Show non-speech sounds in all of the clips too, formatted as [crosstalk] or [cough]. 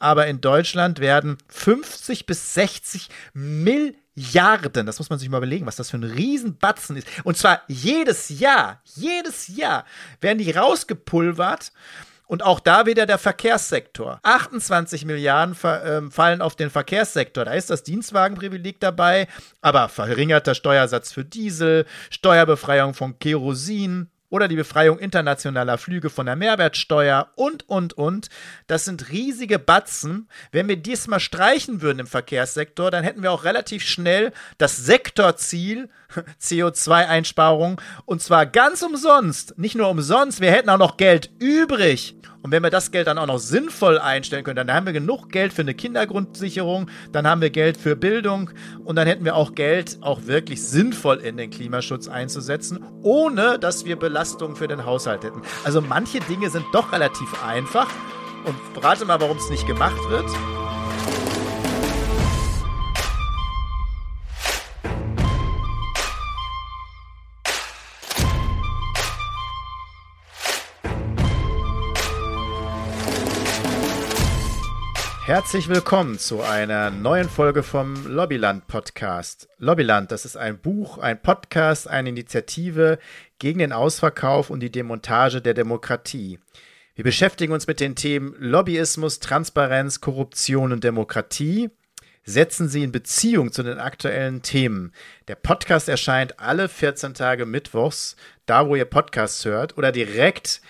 aber in Deutschland werden 50 bis 60 Milliarden, das muss man sich mal überlegen, was das für ein Riesenbatzen ist. Und zwar jedes Jahr, jedes Jahr werden die rausgepulvert. Und auch da wieder der Verkehrssektor. 28 Milliarden äh, fallen auf den Verkehrssektor. Da ist das Dienstwagenprivileg dabei, aber verringerter Steuersatz für Diesel, Steuerbefreiung von Kerosin, oder die Befreiung internationaler Flüge von der Mehrwertsteuer und, und, und. Das sind riesige Batzen. Wenn wir diesmal streichen würden im Verkehrssektor, dann hätten wir auch relativ schnell das Sektorziel [laughs] CO2-Einsparung und zwar ganz umsonst. Nicht nur umsonst, wir hätten auch noch Geld übrig. Und wenn wir das Geld dann auch noch sinnvoll einstellen können, dann haben wir genug Geld für eine Kindergrundsicherung, dann haben wir Geld für Bildung und dann hätten wir auch Geld, auch wirklich sinnvoll in den Klimaschutz einzusetzen, ohne dass wir Belastungen für den Haushalt hätten. Also manche Dinge sind doch relativ einfach. Und rate mal, warum es nicht gemacht wird. Herzlich willkommen zu einer neuen Folge vom Lobbyland Podcast. Lobbyland, das ist ein Buch, ein Podcast, eine Initiative gegen den Ausverkauf und die Demontage der Demokratie. Wir beschäftigen uns mit den Themen Lobbyismus, Transparenz, Korruption und Demokratie. Setzen sie in Beziehung zu den aktuellen Themen. Der Podcast erscheint alle 14 Tage mittwochs, da wo ihr Podcasts hört, oder direkt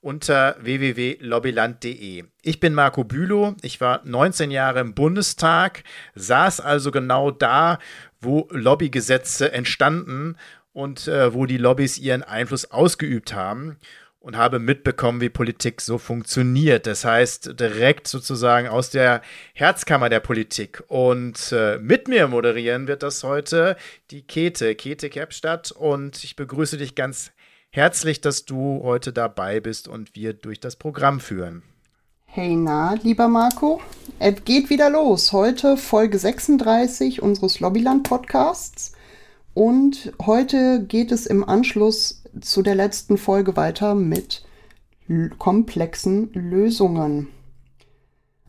unter www.lobbyland.de. Ich bin Marco Bülow, ich war 19 Jahre im Bundestag, saß also genau da, wo Lobbygesetze entstanden und äh, wo die Lobbys ihren Einfluss ausgeübt haben und habe mitbekommen, wie Politik so funktioniert. Das heißt, direkt sozusagen aus der Herzkammer der Politik. Und äh, mit mir moderieren wird das heute die Kete, Kete Kepstadt. Und ich begrüße dich ganz Herzlich, dass du heute dabei bist und wir durch das Programm führen. Hey na, lieber Marco, es geht wieder los. Heute Folge 36 unseres Lobbyland Podcasts und heute geht es im Anschluss zu der letzten Folge weiter mit komplexen Lösungen.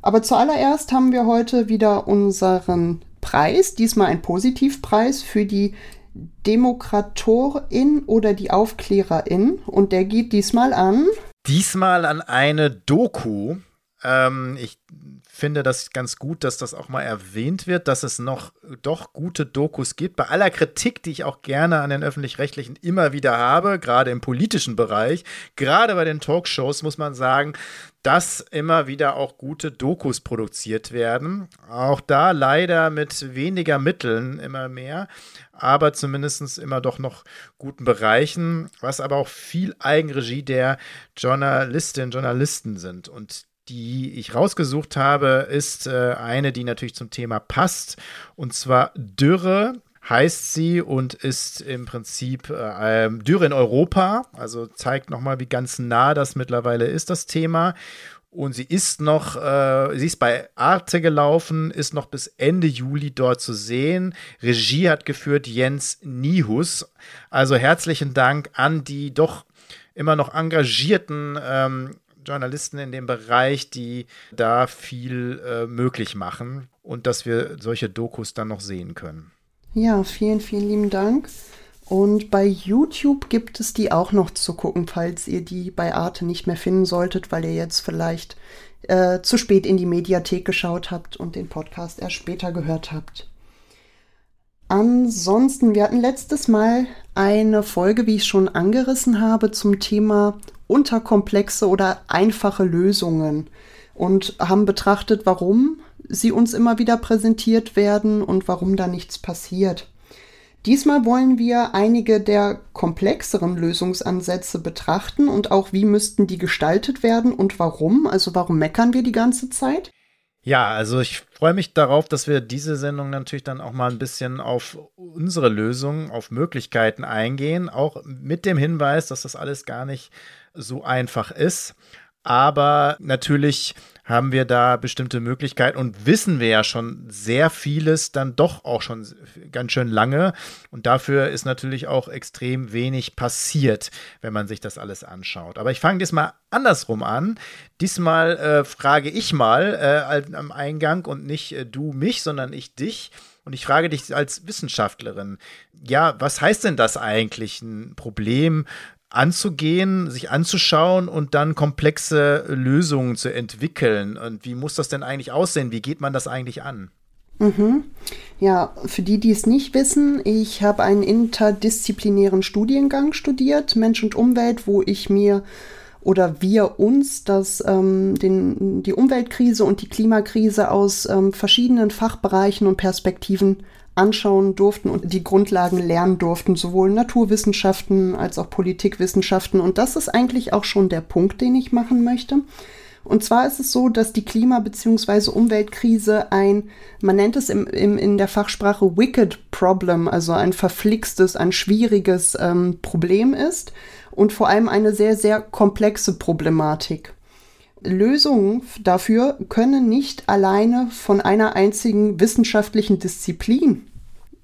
Aber zuallererst haben wir heute wieder unseren Preis, diesmal ein Positivpreis für die Demokratorin oder die Aufklärerin und der geht diesmal an. Diesmal an eine Doku. Ähm, ich finde das ganz gut, dass das auch mal erwähnt wird, dass es noch doch gute Dokus gibt. Bei aller Kritik, die ich auch gerne an den öffentlich-rechtlichen immer wieder habe, gerade im politischen Bereich, gerade bei den Talkshows muss man sagen, dass immer wieder auch gute Dokus produziert werden. Auch da leider mit weniger Mitteln immer mehr, aber zumindest immer doch noch guten Bereichen, was aber auch viel Eigenregie der Journalistinnen und Journalisten sind. Und die ich rausgesucht habe, ist äh, eine, die natürlich zum Thema passt. Und zwar Dürre heißt sie und ist im Prinzip äh, ähm, Dürre in Europa. Also zeigt nochmal, wie ganz nah das mittlerweile ist, das Thema. Und sie ist noch, äh, sie ist bei Arte gelaufen, ist noch bis Ende Juli dort zu sehen. Regie hat geführt Jens Nihus. Also herzlichen Dank an die doch immer noch engagierten ähm, Journalisten in dem Bereich, die da viel äh, möglich machen und dass wir solche Dokus dann noch sehen können. Ja, vielen, vielen lieben Dank. Und bei YouTube gibt es die auch noch zu gucken, falls ihr die bei Arte nicht mehr finden solltet, weil ihr jetzt vielleicht äh, zu spät in die Mediathek geschaut habt und den Podcast erst später gehört habt. Ansonsten, wir hatten letztes Mal eine Folge, wie ich schon angerissen habe, zum Thema unterkomplexe oder einfache Lösungen und haben betrachtet, warum sie uns immer wieder präsentiert werden und warum da nichts passiert. Diesmal wollen wir einige der komplexeren Lösungsansätze betrachten und auch wie müssten die gestaltet werden und warum. Also warum meckern wir die ganze Zeit? Ja, also ich freue mich darauf, dass wir diese Sendung natürlich dann auch mal ein bisschen auf unsere Lösungen, auf Möglichkeiten eingehen, auch mit dem Hinweis, dass das alles gar nicht so einfach ist. Aber natürlich haben wir da bestimmte Möglichkeiten und wissen wir ja schon sehr vieles dann doch auch schon ganz schön lange. Und dafür ist natürlich auch extrem wenig passiert, wenn man sich das alles anschaut. Aber ich fange diesmal andersrum an. Diesmal äh, frage ich mal äh, am Eingang und nicht äh, du mich, sondern ich dich. Und ich frage dich als Wissenschaftlerin, ja, was heißt denn das eigentlich, ein Problem anzugehen, sich anzuschauen und dann komplexe Lösungen zu entwickeln? Und wie muss das denn eigentlich aussehen? Wie geht man das eigentlich an? Mhm. Ja, für die, die es nicht wissen, ich habe einen interdisziplinären Studiengang studiert, Mensch und Umwelt, wo ich mir oder wir uns das, ähm, den, die Umweltkrise und die Klimakrise aus ähm, verschiedenen Fachbereichen und Perspektiven anschauen durften und die Grundlagen lernen durften, sowohl Naturwissenschaften als auch Politikwissenschaften. Und das ist eigentlich auch schon der Punkt, den ich machen möchte. Und zwar ist es so, dass die Klima- bzw. Umweltkrise ein, man nennt es im, im, in der Fachsprache Wicked Problem, also ein verflixtes, ein schwieriges ähm, Problem ist und vor allem eine sehr, sehr komplexe Problematik. Lösungen dafür können nicht alleine von einer einzigen wissenschaftlichen Disziplin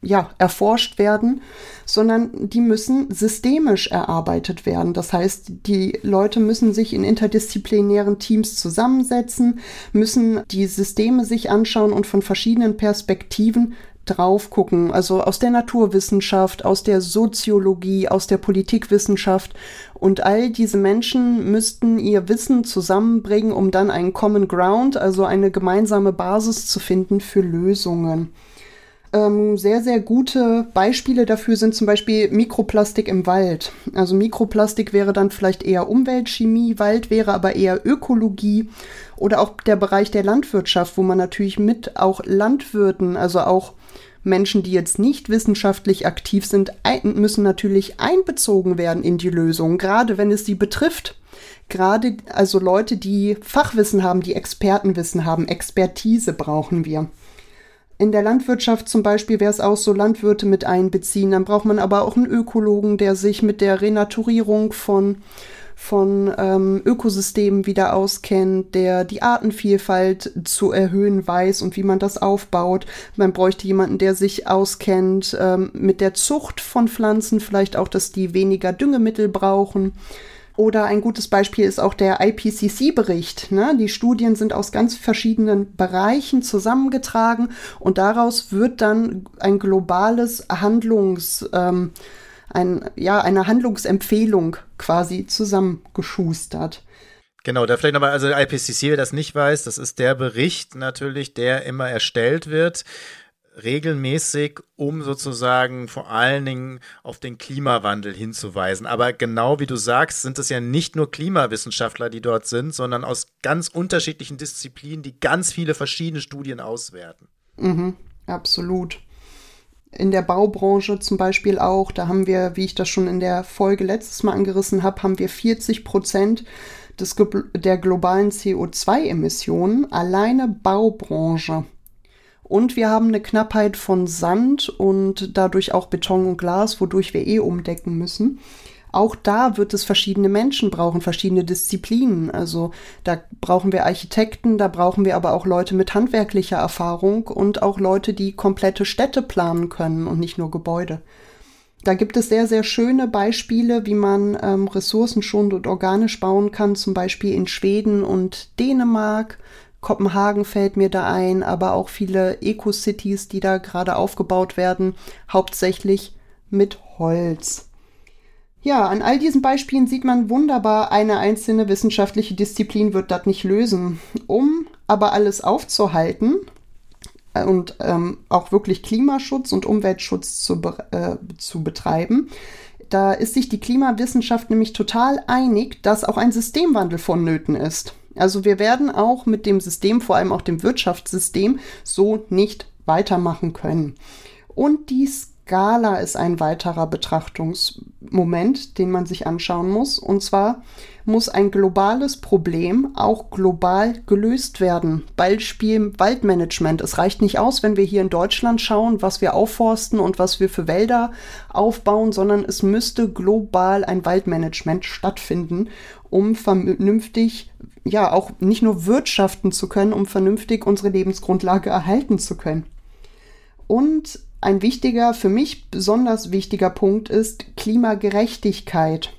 ja, erforscht werden, sondern die müssen systemisch erarbeitet werden. Das heißt, die Leute müssen sich in interdisziplinären Teams zusammensetzen, müssen die Systeme sich anschauen und von verschiedenen Perspektiven drauf gucken, also aus der Naturwissenschaft, aus der Soziologie, aus der Politikwissenschaft. Und all diese Menschen müssten ihr Wissen zusammenbringen, um dann einen Common Ground, also eine gemeinsame Basis zu finden für Lösungen. Ähm, sehr, sehr gute Beispiele dafür sind zum Beispiel Mikroplastik im Wald. Also Mikroplastik wäre dann vielleicht eher Umweltchemie, Wald wäre aber eher Ökologie oder auch der Bereich der Landwirtschaft, wo man natürlich mit auch Landwirten, also auch Menschen, die jetzt nicht wissenschaftlich aktiv sind, müssen natürlich einbezogen werden in die Lösung, gerade wenn es sie betrifft. Gerade also Leute, die Fachwissen haben, die Expertenwissen haben, Expertise brauchen wir. In der Landwirtschaft zum Beispiel wäre es auch so, Landwirte mit einbeziehen. Dann braucht man aber auch einen Ökologen, der sich mit der Renaturierung von von ähm, Ökosystemen wieder auskennt, der die Artenvielfalt zu erhöhen weiß und wie man das aufbaut. Man bräuchte jemanden, der sich auskennt ähm, mit der Zucht von Pflanzen, vielleicht auch, dass die weniger Düngemittel brauchen. Oder ein gutes Beispiel ist auch der IPCC-Bericht. Ne? Die Studien sind aus ganz verschiedenen Bereichen zusammengetragen und daraus wird dann ein globales Handlungs, ähm, ein, ja, eine Handlungsempfehlung quasi zusammengeschustert. Genau, da vielleicht nochmal, also der IPCC, wer das nicht weiß, das ist der Bericht natürlich, der immer erstellt wird, regelmäßig, um sozusagen vor allen Dingen auf den Klimawandel hinzuweisen. Aber genau wie du sagst, sind es ja nicht nur Klimawissenschaftler, die dort sind, sondern aus ganz unterschiedlichen Disziplinen, die ganz viele verschiedene Studien auswerten. Mhm, absolut in der Baubranche zum Beispiel auch, da haben wir, wie ich das schon in der Folge letztes Mal angerissen habe, haben wir 40 Prozent des, der globalen CO2-Emissionen alleine Baubranche. Und wir haben eine Knappheit von Sand und dadurch auch Beton und Glas, wodurch wir eh umdecken müssen auch da wird es verschiedene Menschen brauchen, verschiedene Disziplinen. Also da brauchen wir Architekten, da brauchen wir aber auch Leute mit handwerklicher Erfahrung und auch Leute, die komplette Städte planen können und nicht nur Gebäude. Da gibt es sehr, sehr schöne Beispiele, wie man ähm, ressourcenschonend und organisch bauen kann, zum Beispiel in Schweden und Dänemark. Kopenhagen fällt mir da ein, aber auch viele Eco-Cities, die da gerade aufgebaut werden, hauptsächlich mit Holz. Ja, an all diesen Beispielen sieht man wunderbar, eine einzelne wissenschaftliche Disziplin wird das nicht lösen. Um aber alles aufzuhalten äh, und ähm, auch wirklich Klimaschutz und Umweltschutz zu, äh, zu betreiben, da ist sich die Klimawissenschaft nämlich total einig, dass auch ein Systemwandel vonnöten ist. Also wir werden auch mit dem System, vor allem auch dem Wirtschaftssystem, so nicht weitermachen können. Und dies Skala ist ein weiterer Betrachtungsmoment, den man sich anschauen muss. Und zwar muss ein globales Problem auch global gelöst werden. Beispiel Waldmanagement. Es reicht nicht aus, wenn wir hier in Deutschland schauen, was wir aufforsten und was wir für Wälder aufbauen, sondern es müsste global ein Waldmanagement stattfinden, um vernünftig, ja, auch nicht nur wirtschaften zu können, um vernünftig unsere Lebensgrundlage erhalten zu können. Und ein wichtiger, für mich besonders wichtiger Punkt ist Klimagerechtigkeit.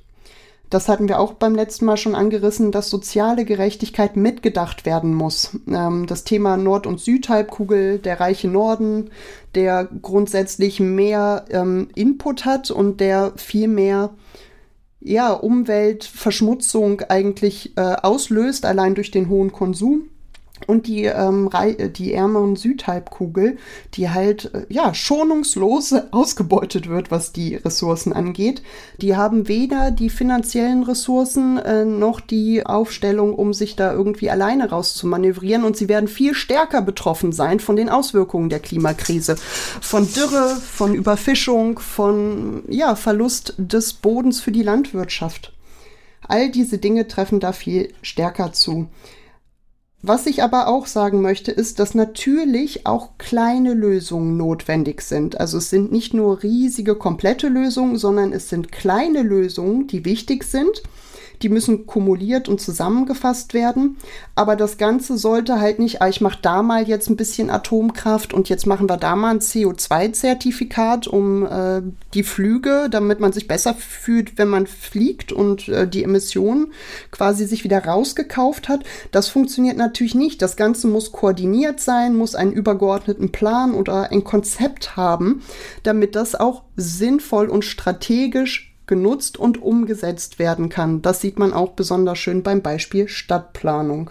Das hatten wir auch beim letzten Mal schon angerissen, dass soziale Gerechtigkeit mitgedacht werden muss. Ähm, das Thema Nord- und Südhalbkugel, der reiche Norden, der grundsätzlich mehr ähm, Input hat und der viel mehr ja, Umweltverschmutzung eigentlich äh, auslöst, allein durch den hohen Konsum und die, ähm, die ärmeren Südhalbkugel, die halt äh, ja schonungslos [laughs] ausgebeutet wird, was die Ressourcen angeht. Die haben weder die finanziellen Ressourcen äh, noch die Aufstellung, um sich da irgendwie alleine rauszumanövrieren und sie werden viel stärker betroffen sein von den Auswirkungen der Klimakrise, von Dürre, von Überfischung, von ja Verlust des Bodens für die Landwirtschaft. All diese Dinge treffen da viel stärker zu. Was ich aber auch sagen möchte, ist, dass natürlich auch kleine Lösungen notwendig sind. Also es sind nicht nur riesige, komplette Lösungen, sondern es sind kleine Lösungen, die wichtig sind die müssen kumuliert und zusammengefasst werden. Aber das Ganze sollte halt nicht, ah, ich mache da mal jetzt ein bisschen Atomkraft und jetzt machen wir da mal ein CO2-Zertifikat um äh, die Flüge, damit man sich besser fühlt, wenn man fliegt und äh, die Emissionen quasi sich wieder rausgekauft hat. Das funktioniert natürlich nicht. Das Ganze muss koordiniert sein, muss einen übergeordneten Plan oder ein Konzept haben, damit das auch sinnvoll und strategisch genutzt und umgesetzt werden kann. Das sieht man auch besonders schön beim Beispiel Stadtplanung.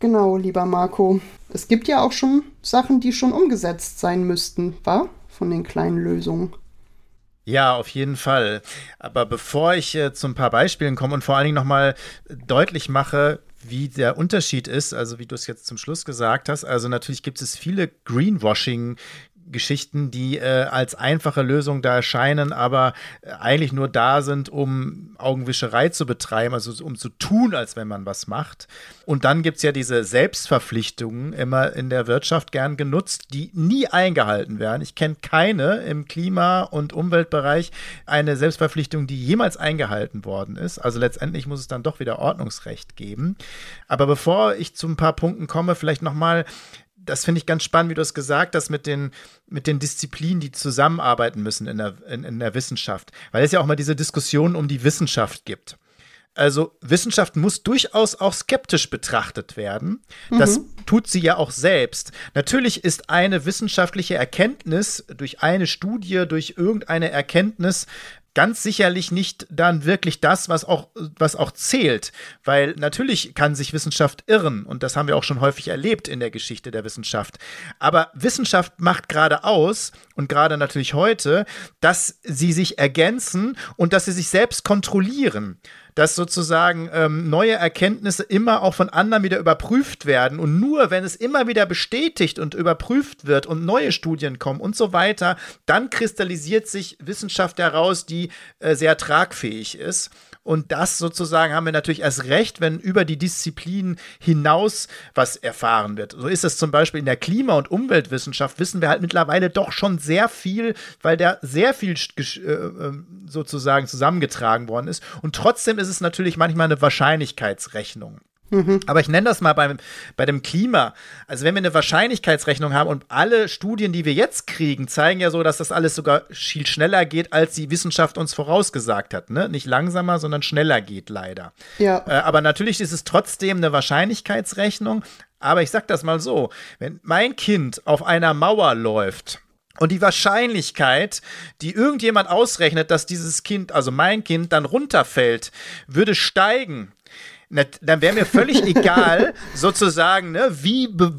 Genau, lieber Marco. Es gibt ja auch schon Sachen, die schon umgesetzt sein müssten, war? Von den kleinen Lösungen. Ja, auf jeden Fall. Aber bevor ich äh, zu ein paar Beispielen komme und vor allen Dingen nochmal deutlich mache, wie der Unterschied ist, also wie du es jetzt zum Schluss gesagt hast. Also natürlich gibt es viele Greenwashing Geschichten, die äh, als einfache Lösung da erscheinen, aber äh, eigentlich nur da sind, um Augenwischerei zu betreiben, also um zu tun, als wenn man was macht. Und dann gibt es ja diese Selbstverpflichtungen immer in der Wirtschaft gern genutzt, die nie eingehalten werden. Ich kenne keine im Klima- und Umweltbereich eine Selbstverpflichtung, die jemals eingehalten worden ist. Also letztendlich muss es dann doch wieder Ordnungsrecht geben. Aber bevor ich zu ein paar Punkten komme, vielleicht nochmal das finde ich ganz spannend, wie du es gesagt hast, mit den, mit den Disziplinen, die zusammenarbeiten müssen in der, in, in der Wissenschaft. Weil es ja auch mal diese Diskussion um die Wissenschaft gibt. Also Wissenschaft muss durchaus auch skeptisch betrachtet werden. Das mhm. tut sie ja auch selbst. Natürlich ist eine wissenschaftliche Erkenntnis durch eine Studie, durch irgendeine Erkenntnis ganz sicherlich nicht dann wirklich das, was auch, was auch zählt. Weil natürlich kann sich Wissenschaft irren und das haben wir auch schon häufig erlebt in der Geschichte der Wissenschaft. Aber Wissenschaft macht gerade aus und gerade natürlich heute, dass sie sich ergänzen und dass sie sich selbst kontrollieren dass sozusagen ähm, neue Erkenntnisse immer auch von anderen wieder überprüft werden. Und nur wenn es immer wieder bestätigt und überprüft wird und neue Studien kommen und so weiter, dann kristallisiert sich Wissenschaft heraus, die äh, sehr tragfähig ist. Und das sozusagen haben wir natürlich erst recht, wenn über die Disziplin hinaus was erfahren wird. So ist es zum Beispiel in der Klima- und Umweltwissenschaft, wissen wir halt mittlerweile doch schon sehr viel, weil da sehr viel äh, ähm, sozusagen zusammengetragen worden ist. Und trotzdem ist es natürlich manchmal eine Wahrscheinlichkeitsrechnung. Mhm. Aber ich nenne das mal beim, bei dem Klima. Also wenn wir eine Wahrscheinlichkeitsrechnung haben und alle Studien, die wir jetzt kriegen, zeigen ja so, dass das alles sogar viel schneller geht, als die Wissenschaft uns vorausgesagt hat. Ne? Nicht langsamer, sondern schneller geht leider. Ja. Äh, aber natürlich ist es trotzdem eine Wahrscheinlichkeitsrechnung. Aber ich sag das mal so, wenn mein Kind auf einer Mauer läuft, und die Wahrscheinlichkeit, die irgendjemand ausrechnet, dass dieses Kind, also mein Kind, dann runterfällt, würde steigen dann wäre mir völlig egal, sozusagen, ne, wie, be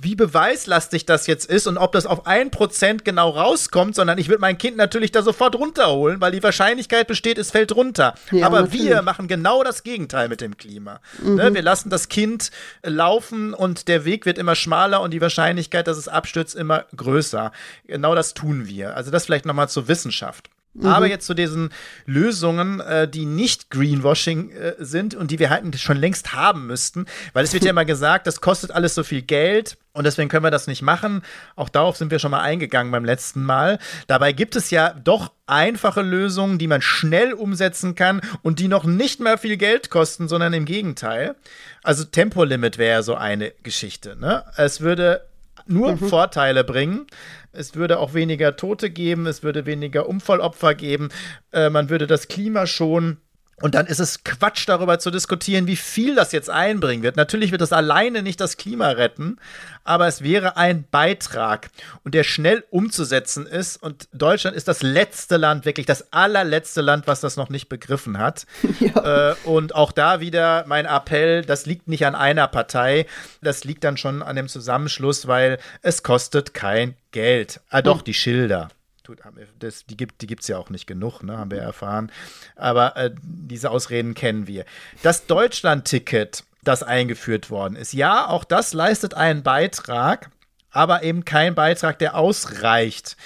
wie beweislastig das jetzt ist und ob das auf ein Prozent genau rauskommt, sondern ich würde mein Kind natürlich da sofort runterholen, weil die Wahrscheinlichkeit besteht, es fällt runter. Ja, Aber natürlich. wir machen genau das Gegenteil mit dem Klima. Ne, mhm. Ne, wir lassen das Kind laufen und der Weg wird immer schmaler und die Wahrscheinlichkeit, dass es abstürzt, immer größer. Genau das tun wir. Also das vielleicht nochmal zur Wissenschaft. Mhm. Aber jetzt zu diesen Lösungen, äh, die nicht Greenwashing äh, sind und die wir halt schon längst haben müssten, weil es wird ja [laughs] immer gesagt, das kostet alles so viel Geld und deswegen können wir das nicht machen. Auch darauf sind wir schon mal eingegangen beim letzten Mal. Dabei gibt es ja doch einfache Lösungen, die man schnell umsetzen kann und die noch nicht mehr viel Geld kosten, sondern im Gegenteil. Also Tempolimit wäre ja so eine Geschichte. Ne? Es würde nur mhm. Vorteile bringen. Es würde auch weniger Tote geben, es würde weniger Unfallopfer geben, äh, man würde das Klima schonen. Und dann ist es Quatsch, darüber zu diskutieren, wie viel das jetzt einbringen wird. Natürlich wird das alleine nicht das Klima retten, aber es wäre ein Beitrag und der schnell umzusetzen ist. Und Deutschland ist das letzte Land, wirklich das allerletzte Land, was das noch nicht begriffen hat. [laughs] Ja. Äh, und auch da wieder mein Appell, das liegt nicht an einer Partei, das liegt dann schon an dem Zusammenschluss, weil es kostet kein Geld. Ah, doch, hm. die Schilder tut, das, die gibt es ja auch nicht genug, ne, haben wir erfahren. Aber äh, diese Ausreden kennen wir. Das Deutschland-Ticket, das eingeführt worden ist, ja, auch das leistet einen Beitrag, aber eben kein Beitrag, der ausreicht.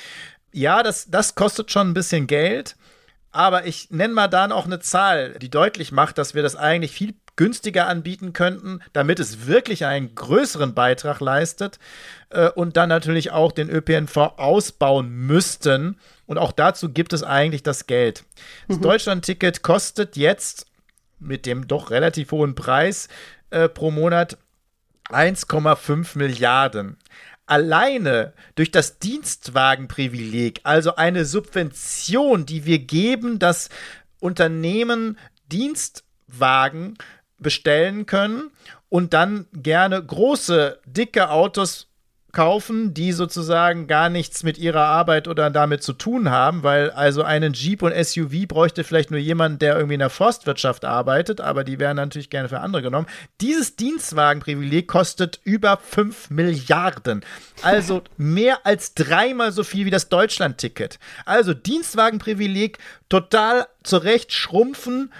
Ja, das, das kostet schon ein bisschen Geld. Aber ich nenne mal dann auch eine Zahl, die deutlich macht, dass wir das eigentlich viel günstiger anbieten könnten, damit es wirklich einen größeren Beitrag leistet äh, und dann natürlich auch den ÖPNV ausbauen müssten. Und auch dazu gibt es eigentlich das Geld. Das mhm. Deutschland-Ticket kostet jetzt mit dem doch relativ hohen Preis äh, pro Monat 1,5 Milliarden alleine durch das Dienstwagenprivileg, also eine Subvention, die wir geben, dass Unternehmen Dienstwagen bestellen können und dann gerne große, dicke Autos kaufen, die sozusagen gar nichts mit ihrer Arbeit oder damit zu tun haben, weil also einen Jeep und SUV bräuchte vielleicht nur jemand, der irgendwie in der Forstwirtschaft arbeitet, aber die werden natürlich gerne für andere genommen. Dieses Dienstwagenprivileg kostet über 5 Milliarden. Also [laughs] mehr als dreimal so viel wie das Deutschland-Ticket. Also Dienstwagenprivileg total zurecht schrumpfen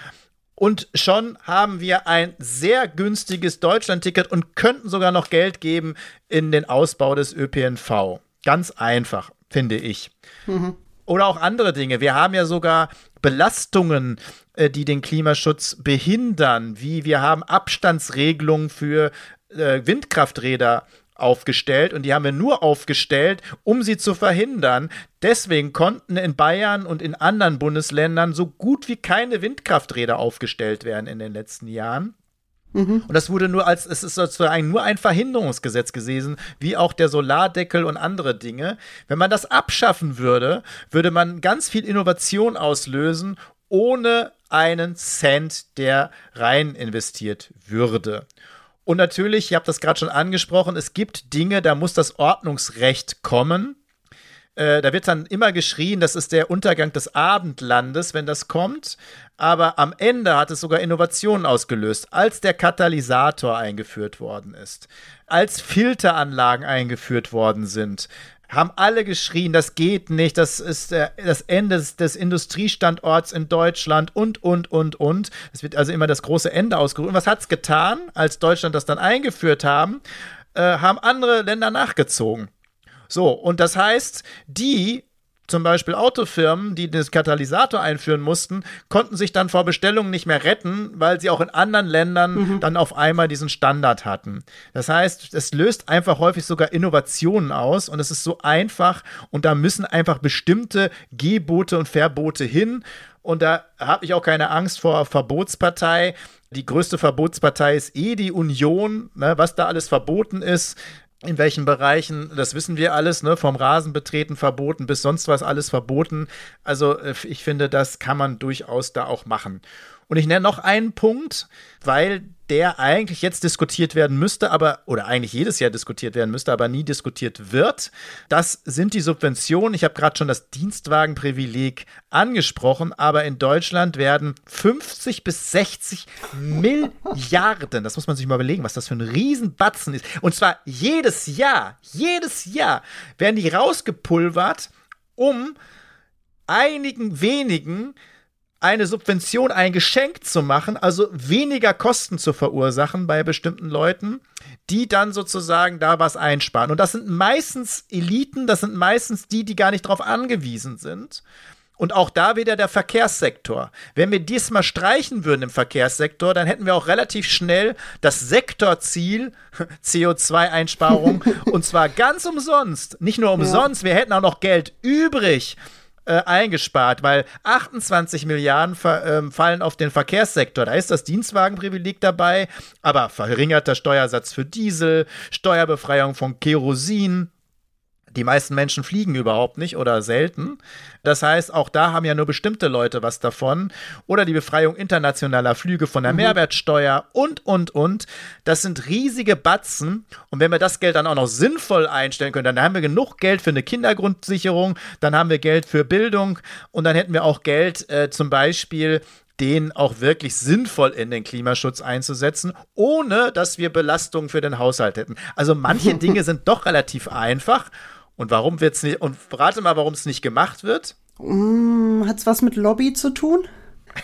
und schon haben wir ein sehr günstiges Deutschland-Ticket und könnten sogar noch Geld geben in den Ausbau des ÖPNV. Ganz einfach, finde ich. Mhm. Oder auch andere Dinge. Wir haben ja sogar Belastungen, äh, die den Klimaschutz behindern, wie wir haben Abstandsregelungen für äh, Windkrafträder aufgestellt und die haben wir nur aufgestellt, um sie zu verhindern. Deswegen konnten in Bayern und in anderen Bundesländern so gut wie keine Windkrafträder aufgestellt werden in den letzten Jahren. Mhm. Und das wurde nur als, es ist sozusagen nur ein Verhinderungsgesetz gewesen, wie auch der Solardeckel und andere Dinge. Wenn man das abschaffen würde, würde man ganz viel Innovation auslösen, ohne einen Cent, der rein investiert würde. Und natürlich, ich habe das gerade schon angesprochen, es gibt Dinge, da muss das Ordnungsrecht kommen. Äh, da wird dann immer geschrien, das ist der Untergang des Abendlandes, wenn das kommt. Aber am Ende hat es sogar Innovationen ausgelöst, als der Katalysator eingeführt worden ist, als Filteranlagen eingeführt worden sind, haben alle geschrien, das geht nicht, das ist äh, das Ende des, des, Industriestandorts in Deutschland und, und, und, und. Es wird also immer das große Ende ausgerufen. Was hat es getan, als Deutschland das dann eingeführt haben? Äh, haben andere Länder nachgezogen. So, und das heißt, die zum Beispiel Autofirmen, die den Katalysator einführen mussten, konnten sich dann vor Bestellungen nicht mehr retten, weil sie auch in anderen Ländern mhm. dann auf einmal diesen Standard hatten. Das heißt, es löst einfach häufig sogar Innovationen aus und es ist so einfach und da müssen einfach bestimmte Gebote und Verbote hin. Und da habe ich auch keine Angst vor Verbotspartei. Die größte Verbotspartei ist eh die Union, ne, was da alles verboten ist in welchen Bereichen, das wissen wir alles, ne, vom Rasenbetreten verboten bis sonst was alles verboten. Also äh, ich finde, das kann man durchaus da auch machen. Und ich nenne noch einen Punkt, weil der eigentlich jetzt diskutiert werden müsste, aber oder eigentlich jedes Jahr diskutiert werden müsste, aber nie diskutiert wird. Das sind die Subventionen. Ich habe gerade schon das Dienstwagenprivileg angesprochen, aber in Deutschland werden 50 bis 60 Milliarden, das muss man sich mal überlegen, was das für ein Riesenbatzen ist. Und zwar jedes Jahr, jedes Jahr werden die rausgepulvert, um einigen wenigen eine Subvention, ein Geschenk zu machen, also weniger Kosten zu verursachen bei bestimmten Leuten, die dann sozusagen da was einsparen. Und das sind meistens Eliten, das sind meistens die, die gar nicht darauf angewiesen sind. Und auch da wieder der Verkehrssektor. Wenn wir diesmal streichen würden im Verkehrssektor, dann hätten wir auch relativ schnell das Sektorziel [laughs] CO2-Einsparung [laughs] und zwar ganz umsonst. Nicht nur umsonst, ja. wir hätten auch noch Geld übrig äh, eingespart, weil 28 Milliarden äh, fallen auf den Verkehrssektor. Da ist das Dienstwagenprivileg dabei, aber verringerter Steuersatz für Diesel, Steuerbefreiung von Kerosin, die meisten Menschen fliegen überhaupt nicht oder selten. Das heißt, auch da haben ja nur bestimmte Leute was davon. Oder die Befreiung internationaler Flüge von der mhm. Mehrwertsteuer und, und, und. Das sind riesige Batzen. Und wenn wir das Geld dann auch noch sinnvoll einstellen können, dann haben wir genug Geld für eine Kindergrundsicherung, dann haben wir Geld für Bildung und dann hätten wir auch Geld äh, zum Beispiel den auch wirklich sinnvoll in den Klimaschutz einzusetzen, ohne dass wir Belastungen für den Haushalt hätten. Also manche [laughs] Dinge sind doch relativ einfach und warum wird's nicht, und rate mal, warum es nicht gemacht wird? Mm, Hat es was mit Lobby zu tun?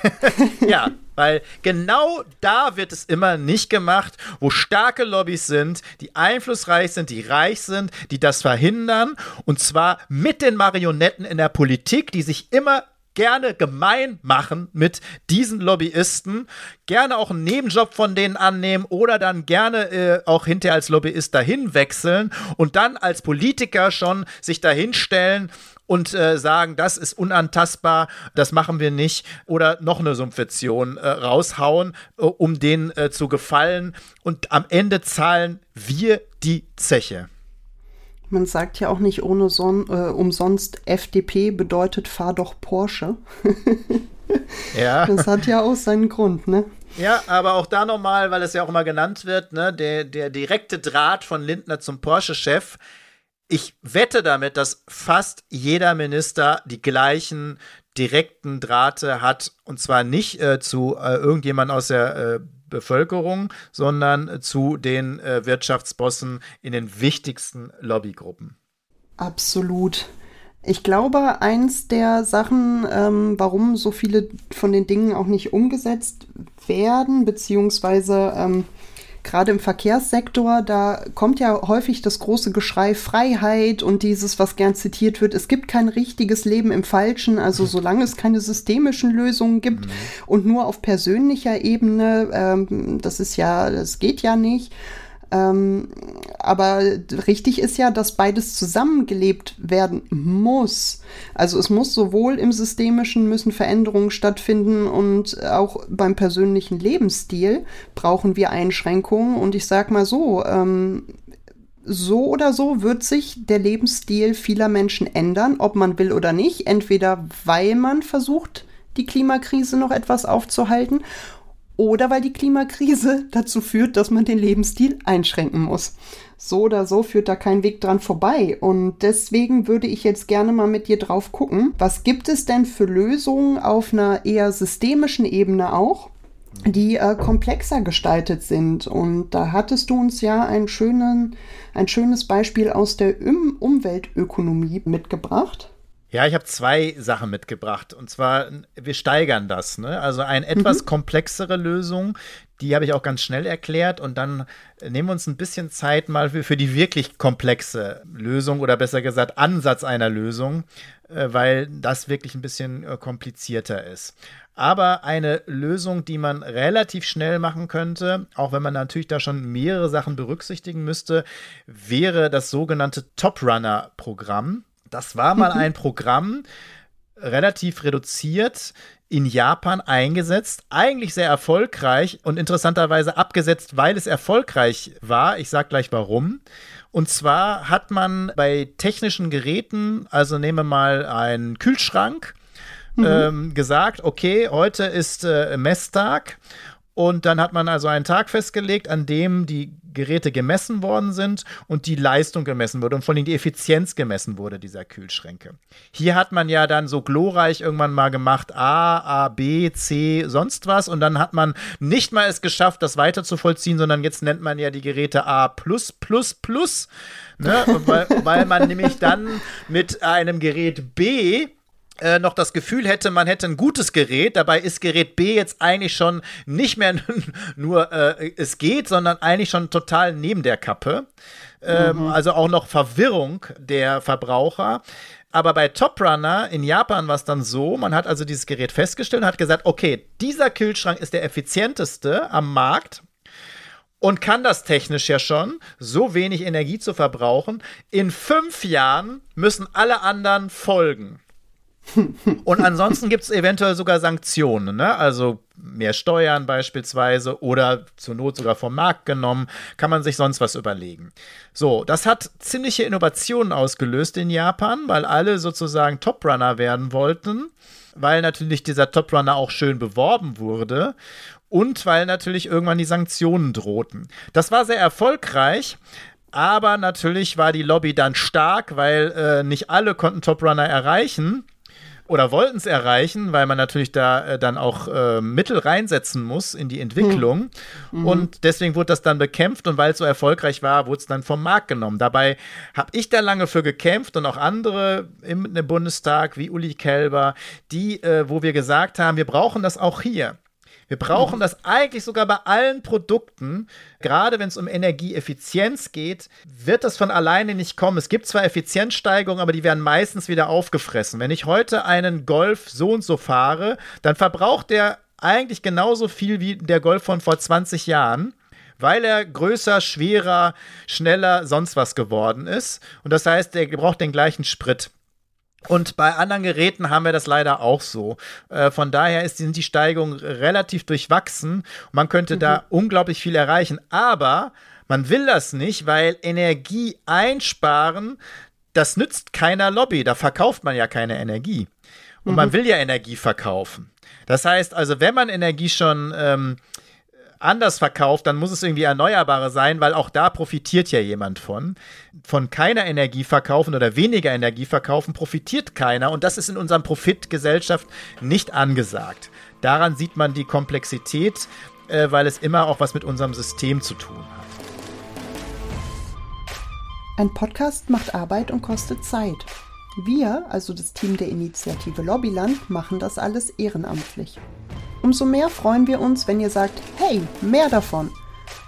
[laughs] ja, weil genau da wird es immer nicht gemacht, wo starke Lobbys sind, die einflussreich sind, die reich sind, die das verhindern. Und zwar mit den Marionetten in der Politik, die sich immer gerne gemein machen mit diesen Lobbyisten, gerne auch einen Nebenjob von denen annehmen oder dann gerne äh, auch hinterher als Lobbyist dahin wechseln und dann als Politiker schon sich dahinstellen und äh, sagen, das ist unantastbar, das machen wir nicht oder noch eine Subvention äh, raushauen, äh, um denen äh, zu gefallen und am Ende zahlen wir die Zeche. Man sagt ja auch nicht ohne Son äh, umsonst, FDP bedeutet fahr doch Porsche. [laughs] ja. Das hat ja auch seinen Grund, ne? Ja, aber auch da nochmal, weil es ja auch immer genannt wird, ne, der, der direkte Draht von Lindner zum Porsche-Chef. Ich wette damit, dass fast jeder Minister die gleichen direkten Drahte hat und zwar nicht äh, zu äh, irgendjemand aus der äh, Bevölkerung, sondern zu den äh, Wirtschaftsbossen in den wichtigsten Lobbygruppen. Absolut. Ich glaube, eins der Sachen, ähm, warum so viele von den Dingen auch nicht umgesetzt werden, beziehungsweise ähm, gerade im Verkehrssektor, da kommt ja häufig das große Geschrei Freiheit und dieses, was gern zitiert wird, es gibt kein richtiges Leben im Falschen, also mhm. solange es keine systemischen Lösungen gibt mhm. und nur auf persönlicher Ebene, ähm, das ist ja, das geht ja nicht. Ähm, aber richtig ist ja, dass beides zusammengelebt werden muss. Also es muss sowohl im systemischen müssen Veränderungen stattfinden und auch beim persönlichen Lebensstil brauchen wir Einschränkungen. Und ich sag mal so, ähm, so oder so wird sich der Lebensstil vieler Menschen ändern, ob man will oder nicht. Entweder weil man versucht, die Klimakrise noch etwas aufzuhalten oder weil die Klimakrise [laughs] dazu führt, dass man den Lebensstil einschränken muss. So oder so führt da kein Weg dran vorbei. Und deswegen würde ich jetzt gerne mal mit dir drauf gucken, was gibt es denn für Lösungen auf einer eher systemischen Ebene auch, die äh, komplexer gestaltet sind. Und da hattest du uns ja einen schönen, ein schönes Beispiel aus der um Umweltökonomie mitgebracht. Ja, ich habe zwei Sachen mitgebracht. Und zwar, wir steigern das. Ne? Also eine etwas mhm. komplexere Lösung, die habe ich auch ganz schnell erklärt. Und dann nehmen wir uns ein bisschen Zeit mal für, für die wirklich komplexe Lösung oder besser gesagt Ansatz einer Lösung, äh, weil das wirklich ein bisschen äh, komplizierter ist. Aber eine Lösung, die man relativ schnell machen könnte, auch wenn man natürlich da schon mehrere Sachen berücksichtigen müsste, wäre das sogenannte Top Runner Programm. Das war mal ein Programm, relativ reduziert in Japan eingesetzt, eigentlich sehr erfolgreich und interessanterweise abgesetzt, weil es erfolgreich war. Ich sage gleich warum. Und zwar hat man bei technischen Geräten, also nehmen wir mal einen Kühlschrank, mhm. ähm, gesagt, okay, heute ist äh, Messtag und dann hat man also einen Tag festgelegt, an dem die Geräte gemessen worden sind und die Leistung gemessen wurde und vor allem die Effizienz gemessen wurde dieser Kühlschränke. Hier hat man ja dann so glorreich irgendwann mal gemacht A, A, B, C, sonst was und dann hat man nicht mal es geschafft, das weiter zu vollziehen, sondern jetzt nennt man ja die Geräte A++++. Ne? [laughs] weil, weil man nämlich dann mit einem Gerät B äh, noch das Gefühl hätte, man hätte ein gutes Gerät. Dabei ist Gerät B jetzt eigentlich schon nicht mehr [laughs] nur äh, es geht, sondern eigentlich schon total neben der Kappe. Ähm, mhm. Also auch noch Verwirrung der Verbraucher. Aber bei Top Runner in Japan war es dann so, man hat also dieses Gerät festgestellt und hat gesagt, okay, dieser Kühlschrank ist der effizienteste am Markt und kann das technisch ja schon, so wenig Energie zu verbrauchen. In fünf Jahren müssen alle anderen folgen. Und ansonsten gibt es eventuell sogar Sanktionen, ne? also mehr Steuern beispielsweise oder zur Not sogar vom Markt genommen, kann man sich sonst was überlegen. So, das hat ziemliche Innovationen ausgelöst in Japan, weil alle sozusagen Toprunner werden wollten, weil natürlich dieser Toprunner auch schön beworben wurde und weil natürlich irgendwann die Sanktionen drohten. Das war sehr erfolgreich, aber natürlich war die Lobby dann stark, weil äh, nicht alle konnten Toprunner erreichen oder wollten es erreichen, weil man natürlich da äh, dann auch äh, Mittel reinsetzen muss in die Entwicklung. Mhm. Und deswegen wurde das dann bekämpft und weil es so erfolgreich war, wurde es dann vom Markt genommen. Dabei habe ich da lange für gekämpft und auch andere im, im Bundestag wie Uli Kelber, die, äh, wo wir gesagt haben, wir brauchen das auch hier. Wir brauchen das eigentlich sogar bei allen Produkten. Gerade wenn es um Energieeffizienz geht, wird das von alleine nicht kommen. Es gibt zwar Effizienzsteigerungen, aber die werden meistens wieder aufgefressen. Wenn ich heute einen Golf so und so fahre, dann verbraucht der eigentlich genauso viel wie der Golf von vor 20 Jahren weil er größer, schwerer, schneller, sonst was geworden ist. Und das heißt, er braucht den gleichen Sprit. Und bei anderen Geräten haben wir das leider auch so. Äh, von daher ist, sind die Steigungen relativ durchwachsen. Man könnte mhm. da unglaublich viel erreichen. Aber man will das nicht, weil Energie einsparen, das nützt keiner Lobby. Da verkauft man ja keine Energie. Und mhm. man will ja Energie verkaufen. Das heißt also, wenn man Energie schon ähm, anders verkauft, dann muss es irgendwie erneuerbare sein, weil auch da profitiert ja jemand von. Von keiner Energie verkaufen oder weniger Energie verkaufen profitiert keiner und das ist in unserem Profitgesellschaft nicht angesagt. Daran sieht man die Komplexität, äh, weil es immer auch was mit unserem System zu tun hat. Ein Podcast macht Arbeit und kostet Zeit. Wir, also das Team der Initiative Lobbyland, machen das alles ehrenamtlich. Umso mehr freuen wir uns, wenn ihr sagt, hey, mehr davon.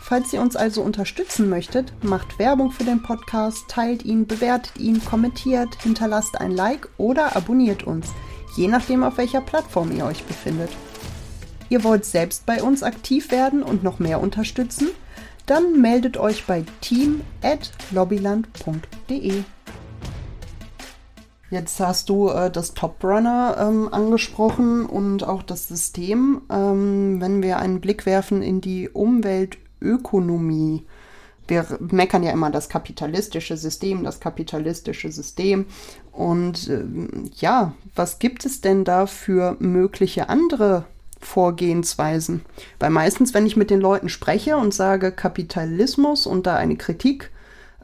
Falls ihr uns also unterstützen möchtet, macht Werbung für den Podcast, teilt ihn, bewertet ihn, kommentiert, hinterlasst ein Like oder abonniert uns, je nachdem auf welcher Plattform ihr euch befindet. Ihr wollt selbst bei uns aktiv werden und noch mehr unterstützen? Dann meldet euch bei team@lobbyland.de. Jetzt hast du äh, das Top Runner ähm, angesprochen und auch das System. Ähm, wenn wir einen Blick werfen in die Umweltökonomie, wir meckern ja immer das kapitalistische System, das kapitalistische System. Und ähm, ja, was gibt es denn da für mögliche andere Vorgehensweisen? Weil meistens, wenn ich mit den Leuten spreche und sage Kapitalismus und da eine Kritik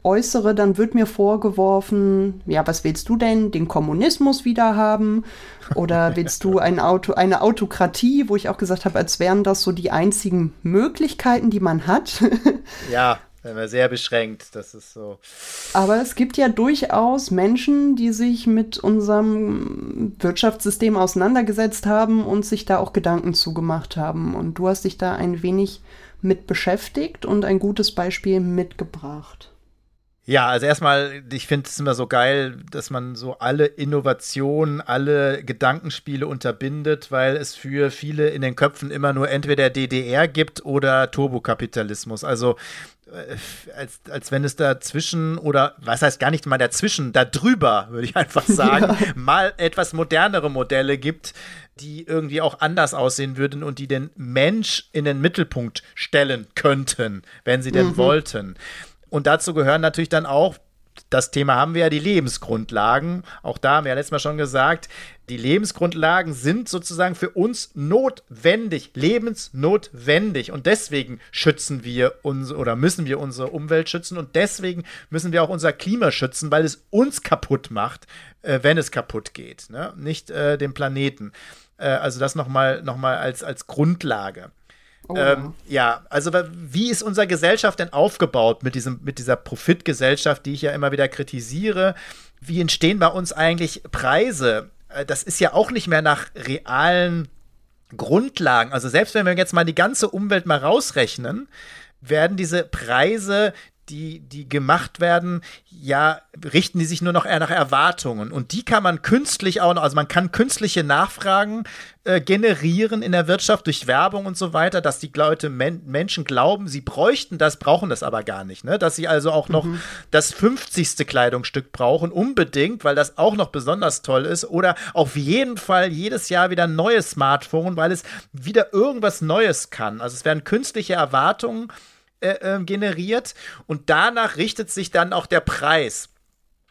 äußere, dann wird mir vorgeworfen, ja, was willst du denn, den Kommunismus wieder haben? Oder [laughs] willst du ein Auto, eine Autokratie, wo ich auch gesagt habe, als wären das so die einzigen Möglichkeiten, die man hat. [laughs] ja, sehr beschränkt, das ist so. Aber es gibt ja durchaus Menschen, die sich mit unserem Wirtschaftssystem auseinandergesetzt haben und sich da auch Gedanken zugemacht haben. Und du hast dich da ein wenig mit beschäftigt und ein gutes Beispiel mitgebracht. Ja, also erstmal, ich finde es immer so geil, dass man so alle Innovationen, alle Gedankenspiele unterbindet, weil es für viele in den Köpfen immer nur entweder DDR gibt oder Turbokapitalismus. Also äh, als, als wenn es dazwischen oder was heißt gar nicht mal dazwischen, da drüber, würde ich einfach [laughs] sagen, ja. mal etwas modernere Modelle gibt, die irgendwie auch anders aussehen würden und die den Mensch in den Mittelpunkt stellen könnten, wenn sie denn mhm. wollten. Und dazu gehören natürlich dann auch das Thema haben wir ja die Lebensgrundlagen. Auch da haben wir ja letztes Mal schon gesagt, die Lebensgrundlagen sind sozusagen für uns notwendig, lebensnotwendig. Und deswegen schützen wir uns oder müssen wir unsere Umwelt schützen und deswegen müssen wir auch unser Klima schützen, weil es uns kaputt macht, äh, wenn es kaputt geht, ne? nicht äh, den Planeten. Äh, also das nochmal noch mal als, als Grundlage. Oh. Ähm, ja, also wie ist unsere Gesellschaft denn aufgebaut mit, diesem, mit dieser Profitgesellschaft, die ich ja immer wieder kritisiere? Wie entstehen bei uns eigentlich Preise? Äh, das ist ja auch nicht mehr nach realen Grundlagen. Also selbst wenn wir jetzt mal die ganze Umwelt mal rausrechnen, werden diese Preise die, die gemacht werden, ja, richten die sich nur noch eher nach Erwartungen. Und die kann man künstlich auch noch, also man kann künstliche Nachfragen äh, generieren in der Wirtschaft durch Werbung und so weiter, dass die Leute, Men Menschen glauben, sie bräuchten das, brauchen das aber gar nicht. Ne? Dass sie also auch noch mhm. das 50. Kleidungsstück brauchen, unbedingt, weil das auch noch besonders toll ist. Oder auf jeden Fall jedes Jahr wieder ein neues Smartphone, weil es wieder irgendwas Neues kann. Also es werden künstliche Erwartungen äh, äh, generiert und danach richtet sich dann auch der Preis.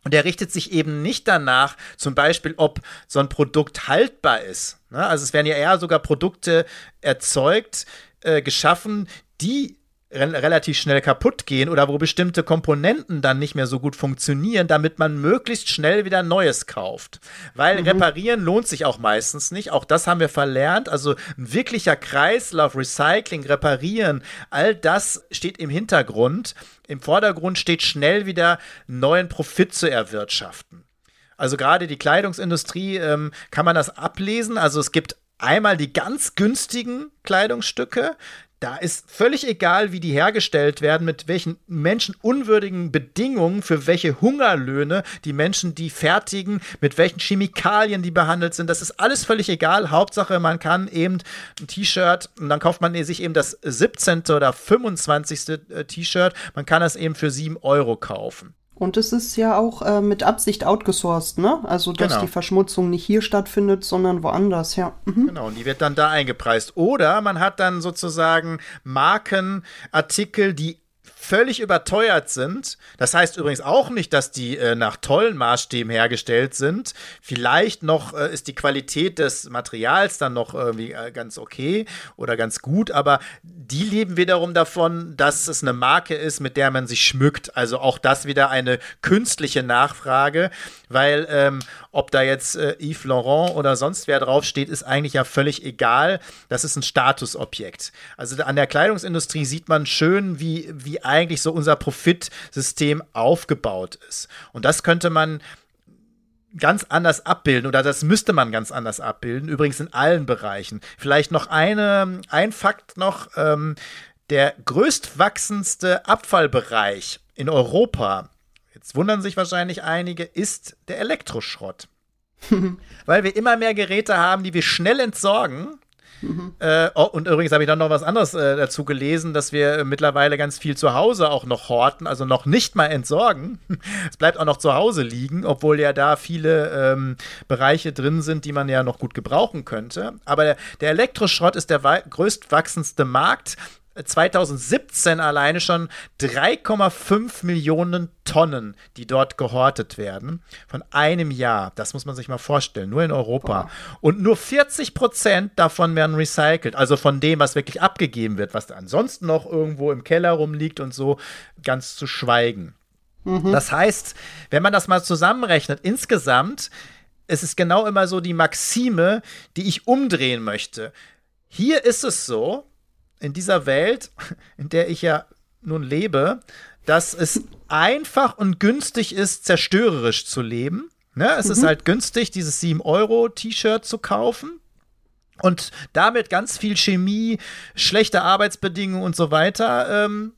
Und der richtet sich eben nicht danach, zum Beispiel, ob so ein Produkt haltbar ist. Ne? Also es werden ja eher sogar Produkte erzeugt, äh, geschaffen, die re relativ schnell kaputt gehen oder wo bestimmte Komponenten dann nicht mehr so gut funktionieren, damit man möglichst schnell wieder Neues kauft. Weil mhm. reparieren lohnt sich auch meistens nicht. Auch das haben wir verlernt. Also ein wirklicher Kreislauf, Recycling, Reparieren, all das steht im Hintergrund. Im Vordergrund steht schnell wieder neuen Profit zu erwirtschaften. Also gerade die Kleidungsindustrie ähm, kann man das ablesen. Also es gibt einmal die ganz günstigen Kleidungsstücke, da ist völlig egal, wie die hergestellt werden, mit welchen menschenunwürdigen Bedingungen, für welche Hungerlöhne die Menschen die fertigen, mit welchen Chemikalien die behandelt sind. Das ist alles völlig egal. Hauptsache, man kann eben ein T-Shirt und dann kauft man sich eben das 17. oder 25. Äh, T-Shirt. Man kann das eben für 7 Euro kaufen. Und es ist ja auch äh, mit Absicht outgesourced, ne? Also, dass genau. die Verschmutzung nicht hier stattfindet, sondern woanders, ja. Mhm. Genau, und die wird dann da eingepreist. Oder man hat dann sozusagen Markenartikel, die völlig überteuert sind. Das heißt übrigens auch nicht, dass die äh, nach tollen Maßstäben hergestellt sind. Vielleicht noch äh, ist die Qualität des Materials dann noch irgendwie äh, ganz okay oder ganz gut, aber die leben wiederum davon, dass es eine Marke ist, mit der man sich schmückt. Also auch das wieder eine künstliche Nachfrage, weil ähm, ob da jetzt äh, Yves Laurent oder sonst wer draufsteht, ist eigentlich ja völlig egal. Das ist ein Statusobjekt. Also an der Kleidungsindustrie sieht man schön, wie, wie eigentlich so unser Profitsystem aufgebaut ist. Und das könnte man ganz anders abbilden oder das müsste man ganz anders abbilden, übrigens in allen Bereichen. Vielleicht noch eine, ein Fakt noch, ähm, der größtwachsendste Abfallbereich in Europa, jetzt wundern sich wahrscheinlich einige, ist der Elektroschrott. [laughs] Weil wir immer mehr Geräte haben, die wir schnell entsorgen Mhm. Äh, oh, und übrigens habe ich dann noch was anderes äh, dazu gelesen, dass wir mittlerweile ganz viel zu Hause auch noch horten, also noch nicht mal entsorgen. [laughs] es bleibt auch noch zu Hause liegen, obwohl ja da viele ähm, Bereiche drin sind, die man ja noch gut gebrauchen könnte. Aber der, der Elektroschrott ist der größtwachsendste Markt. 2017 alleine schon 3,5 Millionen Tonnen, die dort gehortet werden, von einem Jahr. Das muss man sich mal vorstellen, nur in Europa. Boah. Und nur 40 Prozent davon werden recycelt, also von dem, was wirklich abgegeben wird, was ansonsten noch irgendwo im Keller rumliegt und so, ganz zu schweigen. Mhm. Das heißt, wenn man das mal zusammenrechnet, insgesamt, es ist genau immer so die Maxime, die ich umdrehen möchte. Hier ist es so, in dieser Welt, [laughs] in der ich ja nun lebe, dass es einfach und günstig ist, zerstörerisch zu leben. Ne? Es mhm. ist halt günstig, dieses 7-Euro-T-Shirt zu kaufen. Und damit ganz viel Chemie, schlechte Arbeitsbedingungen und so weiter ähm,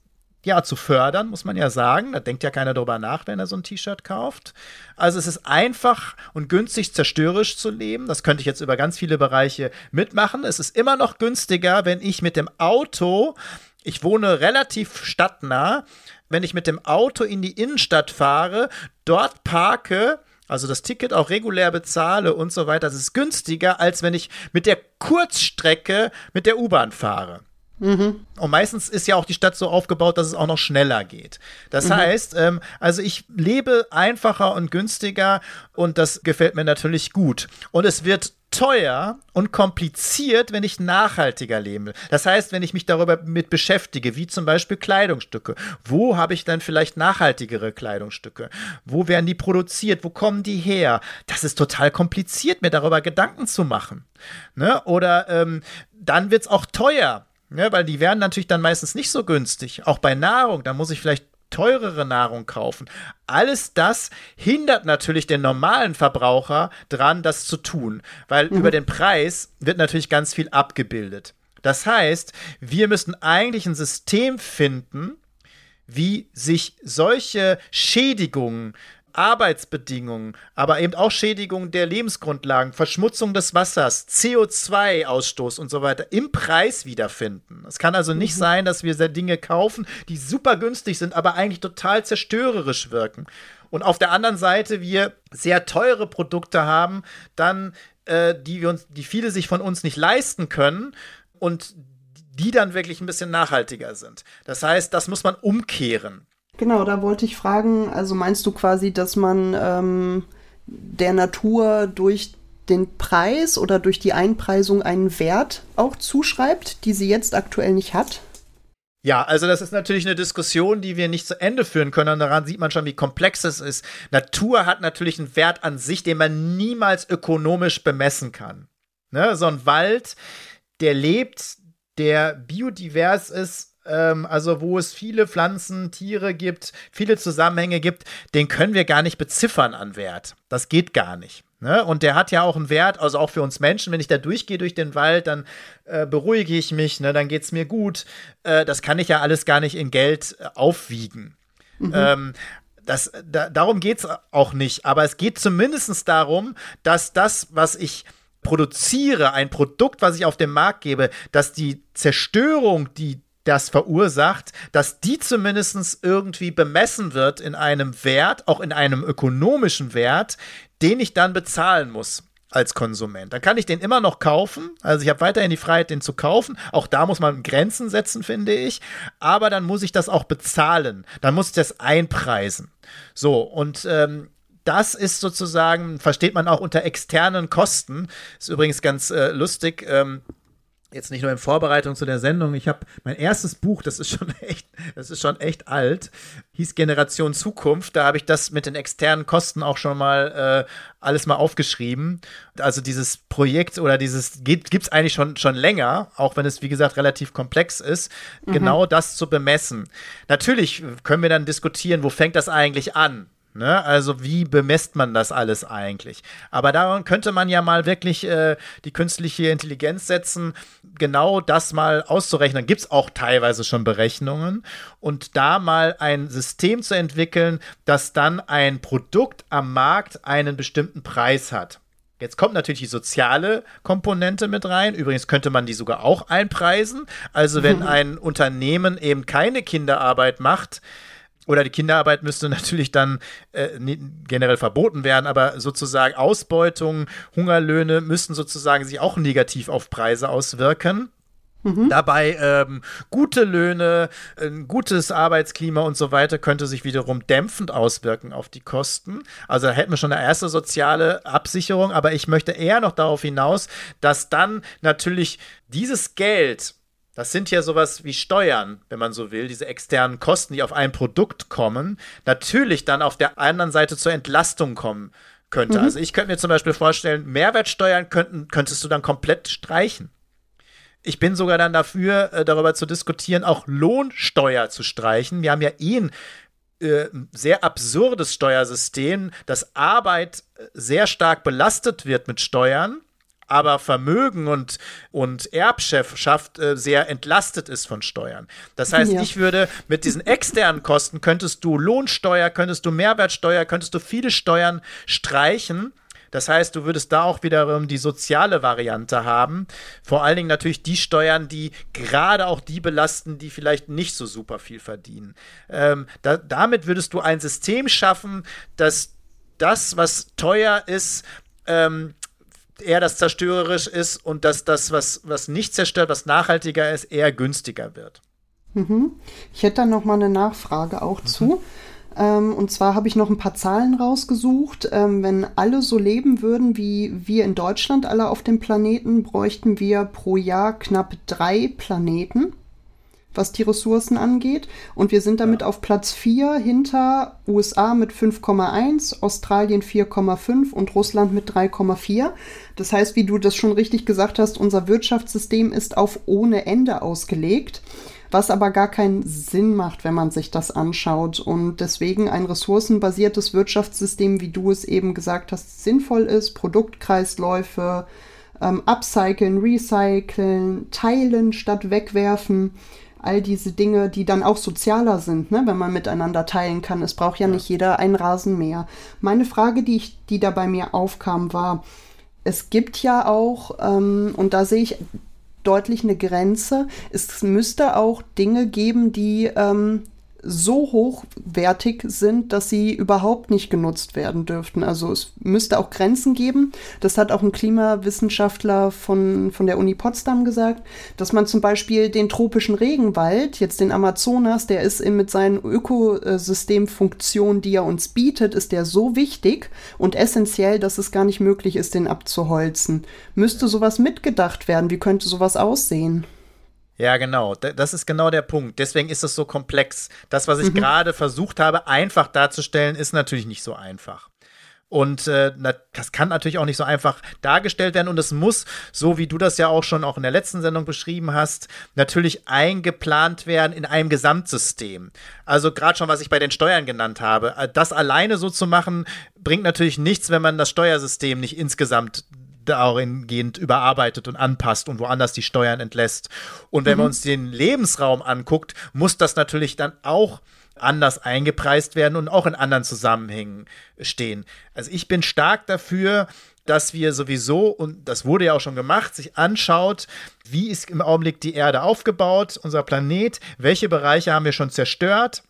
ja, zu fördern, muss man ja sagen. Da denkt ja keiner drüber nach, wenn er so ein T-Shirt kauft. Also es ist einfach und günstig, zerstörerisch zu leben. Das könnte ich jetzt über ganz viele Bereiche mitmachen. Es ist immer noch günstiger, wenn ich mit dem Auto, ich wohne relativ stadtnah, wenn ich mit dem Auto in die Innenstadt fahre, dort parke, also das Ticket auch regulär bezahle und so weiter, das ist günstiger, als wenn ich mit der Kurzstrecke mit der U-Bahn fahre. Mhm. Und meistens ist ja auch die Stadt so aufgebaut, dass es auch noch schneller geht. Das mhm. heißt, ähm, also ich lebe einfacher und günstiger und das gefällt mir natürlich gut. Und es wird teuer und kompliziert, wenn ich nachhaltiger lebe. Das heißt, wenn ich mich darüber mit beschäftige, wie zum Beispiel Kleidungsstücke. Wo habe ich dann vielleicht nachhaltigere Kleidungsstücke? Wo werden die produziert? Wo kommen die her? Das ist total kompliziert, mir darüber Gedanken zu machen. Ne? Oder ähm, dann wird es auch teuer. Ne, weil die werden natürlich dann meistens nicht so günstig. Auch bei Nahrung, da muss ich vielleicht teurere Nahrung kaufen. Alles das hindert natürlich den normalen Verbraucher dran, das zu tun, weil mhm. über den Preis wird natürlich ganz viel abgebildet. Das heißt, wir müssen eigentlich ein System finden, wie sich solche Schädigungen Arbeitsbedingungen, aber eben auch Schädigung der Lebensgrundlagen, Verschmutzung des Wassers, CO2-Ausstoß und so weiter im Preis wiederfinden. Es kann also nicht mhm. sein, dass wir Dinge kaufen, die super günstig sind, aber eigentlich total zerstörerisch wirken. Und auf der anderen Seite wir sehr teure Produkte haben, dann äh, die wir uns, die viele sich von uns nicht leisten können und die dann wirklich ein bisschen nachhaltiger sind. Das heißt, das muss man umkehren. Genau, da wollte ich fragen, also meinst du quasi, dass man ähm, der Natur durch den Preis oder durch die Einpreisung einen Wert auch zuschreibt, die sie jetzt aktuell nicht hat? Ja, also das ist natürlich eine Diskussion, die wir nicht zu Ende führen können. Und daran sieht man schon, wie komplex es ist. Natur hat natürlich einen Wert an sich, den man niemals ökonomisch bemessen kann. Ne? So ein Wald, der lebt, der biodivers ist, ähm, also wo es viele Pflanzen, Tiere gibt, viele Zusammenhänge gibt, den können wir gar nicht beziffern an Wert. Das geht gar nicht. Ne? Und der hat ja auch einen Wert, also auch für uns Menschen. Wenn ich da durchgehe durch den Wald, dann äh, beruhige ich mich, ne? dann geht es mir gut. Äh, das kann ich ja alles gar nicht in Geld äh, aufwiegen. Mhm. Ähm, das, da, darum geht es auch nicht. Aber es geht zumindest darum, dass das, was ich produziere, ein Produkt, was ich auf den Markt gebe, dass die Zerstörung, die das verursacht, dass die zumindest irgendwie bemessen wird in einem Wert, auch in einem ökonomischen Wert, den ich dann bezahlen muss als Konsument. Dann kann ich den immer noch kaufen. Also ich habe weiterhin die Freiheit, den zu kaufen. Auch da muss man Grenzen setzen, finde ich. Aber dann muss ich das auch bezahlen. Dann muss ich das einpreisen. So, und ähm, das ist sozusagen, versteht man auch unter externen Kosten. Ist übrigens ganz äh, lustig. Ähm, jetzt nicht nur in Vorbereitung zu der Sendung. Ich habe mein erstes Buch, das ist schon [laughs] echt, das ist schon echt alt, hieß Generation Zukunft. Da habe ich das mit den externen Kosten auch schon mal äh, alles mal aufgeschrieben. Also dieses Projekt oder dieses gibt es eigentlich schon schon länger, auch wenn es wie gesagt relativ komplex ist, mhm. genau das zu bemessen. Natürlich können wir dann diskutieren, wo fängt das eigentlich an? Ne? Also wie bemisst man das alles eigentlich? Aber daran könnte man ja mal wirklich äh, die künstliche Intelligenz setzen, genau das mal auszurechnen. Gibt es auch teilweise schon Berechnungen. Und da mal ein System zu entwickeln, das dann ein Produkt am Markt einen bestimmten Preis hat. Jetzt kommt natürlich die soziale Komponente mit rein. Übrigens könnte man die sogar auch einpreisen. Also wenn [laughs] ein Unternehmen eben keine Kinderarbeit macht, oder die Kinderarbeit müsste [laughs] natürlich dann äh, generell verboten werden, aber sozusagen Ausbeutung, Hungerlöhne müssten sozusagen sich auch negativ auf Preise auswirken. Mhm. Dabei ähm, gute Löhne, ein gutes Arbeitsklima und so weiter könnte sich wiederum dämpfend auswirken auf die Kosten. Also da hätten wir schon eine erste soziale Absicherung, aber ich möchte eher noch darauf hinaus, dass dann natürlich dieses Geld das sind ja sowas wie Steuern, wenn man so will, diese externen Kosten, die auf ein Produkt kommen, natürlich dann auf der anderen Seite zur Entlastung kommen könnte. Mhm. Also ich könnte mir zum Beispiel vorstellen, Mehrwertsteuern könnten, könntest du dann komplett streichen. Ich bin sogar dann dafür, äh, darüber zu diskutieren, auch Lohnsteuer zu streichen. Wir haben ja eh ein äh, sehr absurdes Steuersystem, dass Arbeit äh, sehr stark belastet wird mit Steuern aber Vermögen und, und Erbschaft äh, sehr entlastet ist von Steuern. Das heißt, ja. ich würde mit diesen externen Kosten könntest du Lohnsteuer, könntest du Mehrwertsteuer, könntest du viele Steuern streichen. Das heißt, du würdest da auch wiederum die soziale Variante haben. Vor allen Dingen natürlich die Steuern, die gerade auch die belasten, die vielleicht nicht so super viel verdienen. Ähm, da, damit würdest du ein System schaffen, dass das, was teuer ist, ähm, eher das zerstörerisch ist und dass das, was, was nicht zerstört, was nachhaltiger ist, eher günstiger wird. Mhm. Ich hätte da noch mal eine Nachfrage auch mhm. zu. Ähm, und zwar habe ich noch ein paar Zahlen rausgesucht. Ähm, wenn alle so leben würden wie wir in Deutschland, alle auf dem Planeten, bräuchten wir pro Jahr knapp drei Planeten was die Ressourcen angeht. Und wir sind damit ja. auf Platz 4 hinter USA mit 5,1, Australien 4,5 und Russland mit 3,4. Das heißt, wie du das schon richtig gesagt hast, unser Wirtschaftssystem ist auf ohne Ende ausgelegt was aber gar keinen Sinn macht, wenn man sich das anschaut. Und deswegen ein ressourcenbasiertes Wirtschaftssystem, wie du es eben gesagt hast, sinnvoll ist, Produktkreisläufe, ähm, upcyclen, recyceln, teilen statt wegwerfen all diese Dinge, die dann auch sozialer sind, ne, wenn man miteinander teilen kann. Es braucht ja, ja. nicht jeder einen Rasen mehr. Meine Frage, die, ich, die da bei mir aufkam, war, es gibt ja auch, ähm, und da sehe ich deutlich eine Grenze, es müsste auch Dinge geben, die ähm, so hochwertig sind, dass sie überhaupt nicht genutzt werden dürften. Also es müsste auch Grenzen geben. Das hat auch ein Klimawissenschaftler von, von der Uni Potsdam gesagt, dass man zum Beispiel den tropischen Regenwald, jetzt den Amazonas, der ist mit seinen Ökosystemfunktionen, die er uns bietet, ist der so wichtig und essentiell, dass es gar nicht möglich ist, den abzuholzen. Müsste sowas mitgedacht werden? Wie könnte sowas aussehen? Ja, genau. Das ist genau der Punkt. Deswegen ist es so komplex. Das, was ich mhm. gerade versucht habe, einfach darzustellen, ist natürlich nicht so einfach. Und äh, das kann natürlich auch nicht so einfach dargestellt werden. Und es muss, so wie du das ja auch schon auch in der letzten Sendung beschrieben hast, natürlich eingeplant werden in einem Gesamtsystem. Also gerade schon, was ich bei den Steuern genannt habe. Äh, das alleine so zu machen, bringt natürlich nichts, wenn man das Steuersystem nicht insgesamt dahingehend überarbeitet und anpasst und woanders die Steuern entlässt. Und wenn mhm. man uns den Lebensraum anguckt, muss das natürlich dann auch anders eingepreist werden und auch in anderen Zusammenhängen stehen. Also ich bin stark dafür, dass wir sowieso, und das wurde ja auch schon gemacht, sich anschaut, wie ist im Augenblick die Erde aufgebaut, unser Planet, welche Bereiche haben wir schon zerstört,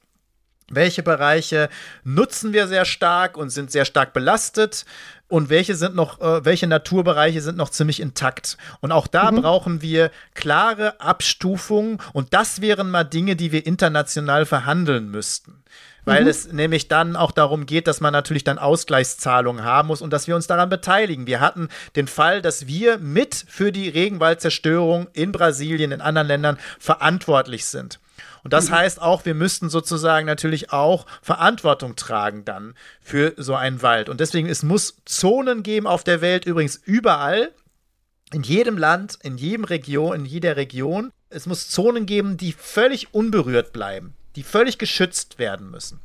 welche Bereiche nutzen wir sehr stark und sind sehr stark belastet und welche sind noch, äh, welche Naturbereiche sind noch ziemlich intakt. Und auch da mhm. brauchen wir klare Abstufungen und das wären mal Dinge, die wir international verhandeln müssten. Weil mhm. es nämlich dann auch darum geht, dass man natürlich dann Ausgleichszahlungen haben muss und dass wir uns daran beteiligen. Wir hatten den Fall, dass wir mit für die Regenwaldzerstörung in Brasilien, in anderen Ländern verantwortlich sind. Und das mhm. heißt auch, wir müssten sozusagen natürlich auch Verantwortung tragen dann für so einen Wald. Und deswegen, es muss Zonen geben auf der Welt, übrigens überall, in jedem Land, in jedem Region, in jeder Region. Es muss Zonen geben, die völlig unberührt bleiben, die völlig geschützt werden müssen.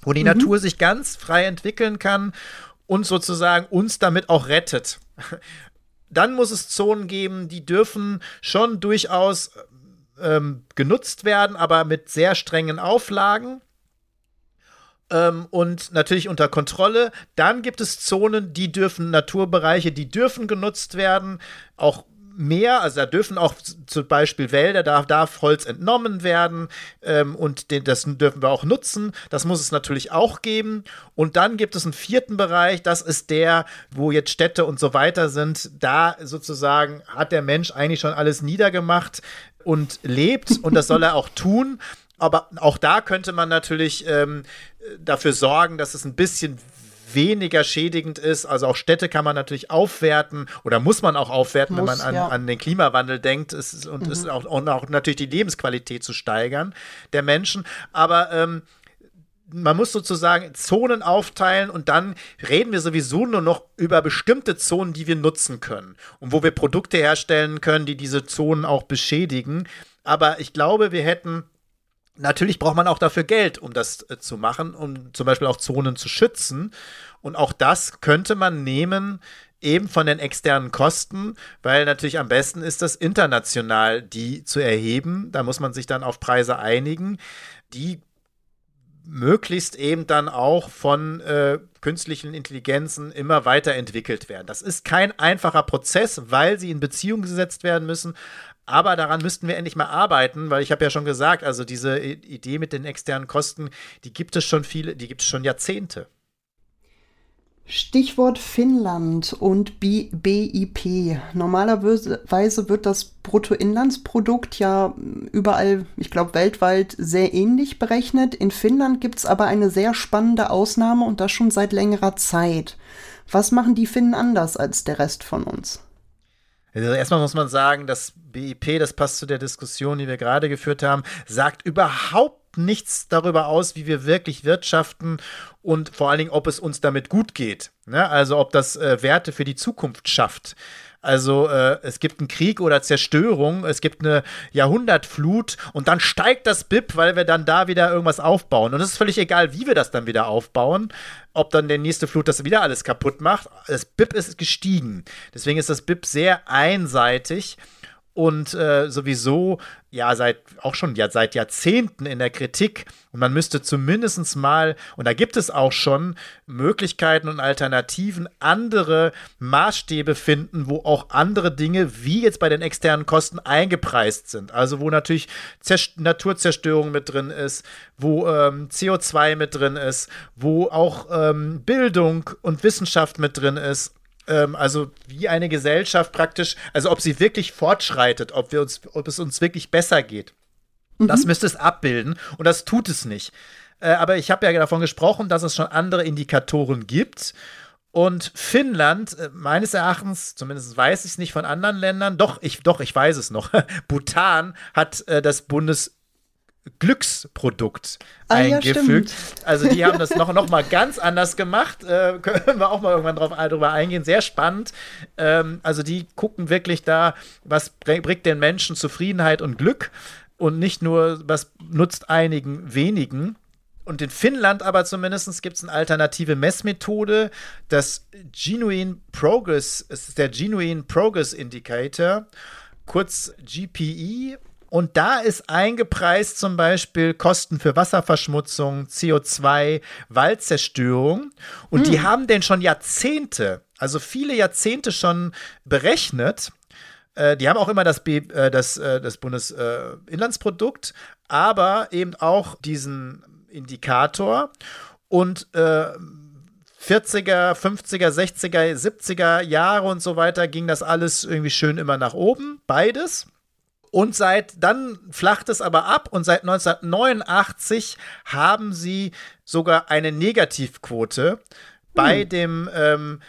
Wo die mhm. Natur sich ganz frei entwickeln kann und sozusagen uns damit auch rettet. [laughs] Dann muss es Zonen geben, die dürfen schon durchaus ähm, genutzt werden, aber mit sehr strengen Auflagen ähm, und natürlich unter Kontrolle. Dann gibt es Zonen, die dürfen, Naturbereiche, die dürfen genutzt werden, auch mehr, also da dürfen auch zum Beispiel Wälder, da darf Holz entnommen werden ähm, und den, das dürfen wir auch nutzen. Das muss es natürlich auch geben. Und dann gibt es einen vierten Bereich, das ist der, wo jetzt Städte und so weiter sind. Da sozusagen hat der Mensch eigentlich schon alles niedergemacht und lebt und das soll er auch tun. Aber auch da könnte man natürlich ähm, dafür sorgen, dass es ein bisschen weniger schädigend ist. Also auch Städte kann man natürlich aufwerten oder muss man auch aufwerten, muss, wenn man an, ja. an, den Klimawandel denkt ist, und, mhm. ist auch, und auch natürlich die Lebensqualität zu steigern der Menschen. Aber ähm, man muss sozusagen Zonen aufteilen und dann reden wir sowieso nur noch über bestimmte Zonen, die wir nutzen können und wo wir Produkte herstellen können, die diese Zonen auch beschädigen. Aber ich glaube, wir hätten Natürlich braucht man auch dafür Geld, um das äh, zu machen, um zum Beispiel auch Zonen zu schützen. Und auch das könnte man nehmen, eben von den externen Kosten, weil natürlich am besten ist das international, die zu erheben. Da muss man sich dann auf Preise einigen. Die möglichst eben dann auch von äh, künstlichen Intelligenzen immer weiterentwickelt werden. Das ist kein einfacher Prozess, weil sie in Beziehung gesetzt werden müssen. Aber daran müssten wir endlich mal arbeiten, weil ich habe ja schon gesagt, also diese Idee mit den externen Kosten, die gibt es schon viele, die gibt es schon Jahrzehnte. Stichwort Finnland und BIP. Normalerweise wird das Bruttoinlandsprodukt ja überall, ich glaube weltweit, sehr ähnlich berechnet. In Finnland gibt es aber eine sehr spannende Ausnahme und das schon seit längerer Zeit. Was machen die Finnen anders als der Rest von uns? Also erstmal muss man sagen, das BIP, das passt zu der Diskussion, die wir gerade geführt haben, sagt überhaupt nichts darüber aus, wie wir wirklich wirtschaften und vor allen Dingen, ob es uns damit gut geht. Ne? Also ob das äh, Werte für die Zukunft schafft. Also äh, es gibt einen Krieg oder Zerstörung, es gibt eine Jahrhundertflut und dann steigt das BIP, weil wir dann da wieder irgendwas aufbauen. Und es ist völlig egal, wie wir das dann wieder aufbauen, ob dann der nächste Flut das wieder alles kaputt macht. Das BIP ist gestiegen. Deswegen ist das BIP sehr einseitig und äh, sowieso ja seit auch schon ja, seit Jahrzehnten in der Kritik und man müsste zumindest mal und da gibt es auch schon Möglichkeiten und Alternativen andere Maßstäbe finden, wo auch andere Dinge wie jetzt bei den externen Kosten eingepreist sind. Also wo natürlich Zerst Naturzerstörung mit drin ist, wo ähm, CO2 mit drin ist, wo auch ähm, Bildung und Wissenschaft mit drin ist ähm, also wie eine Gesellschaft praktisch, also ob sie wirklich fortschreitet, ob wir uns, ob es uns wirklich besser geht. Mhm. Das müsste es abbilden und das tut es nicht. Äh, aber ich habe ja davon gesprochen, dass es schon andere Indikatoren gibt. Und Finnland, äh, meines Erachtens, zumindest weiß ich es nicht von anderen Ländern, doch, ich, doch, ich weiß es noch. [laughs] Bhutan hat äh, das Bundes Glücksprodukt ah, eingefügt. Ja, also die haben das noch, noch mal ganz anders gemacht. Äh, können wir auch mal irgendwann drauf, drüber eingehen. Sehr spannend. Ähm, also die gucken wirklich da, was bringt den Menschen Zufriedenheit und Glück und nicht nur, was nutzt einigen wenigen. Und in Finnland aber zumindest gibt es eine alternative Messmethode, das Genuine Progress, es ist der Genuine Progress Indicator, kurz GPE und da ist eingepreist zum Beispiel Kosten für Wasserverschmutzung, CO2, Waldzerstörung. Und hm. die haben den schon Jahrzehnte, also viele Jahrzehnte schon berechnet. Äh, die haben auch immer das, B, äh, das, äh, das Bundesinlandsprodukt, aber eben auch diesen Indikator. Und 40er, 50er, 60er, 70er Jahre und so weiter ging das alles irgendwie schön immer nach oben, beides. Und seit dann flacht es aber ab und seit 1989 haben sie sogar eine Negativquote bei hm. dem ähm,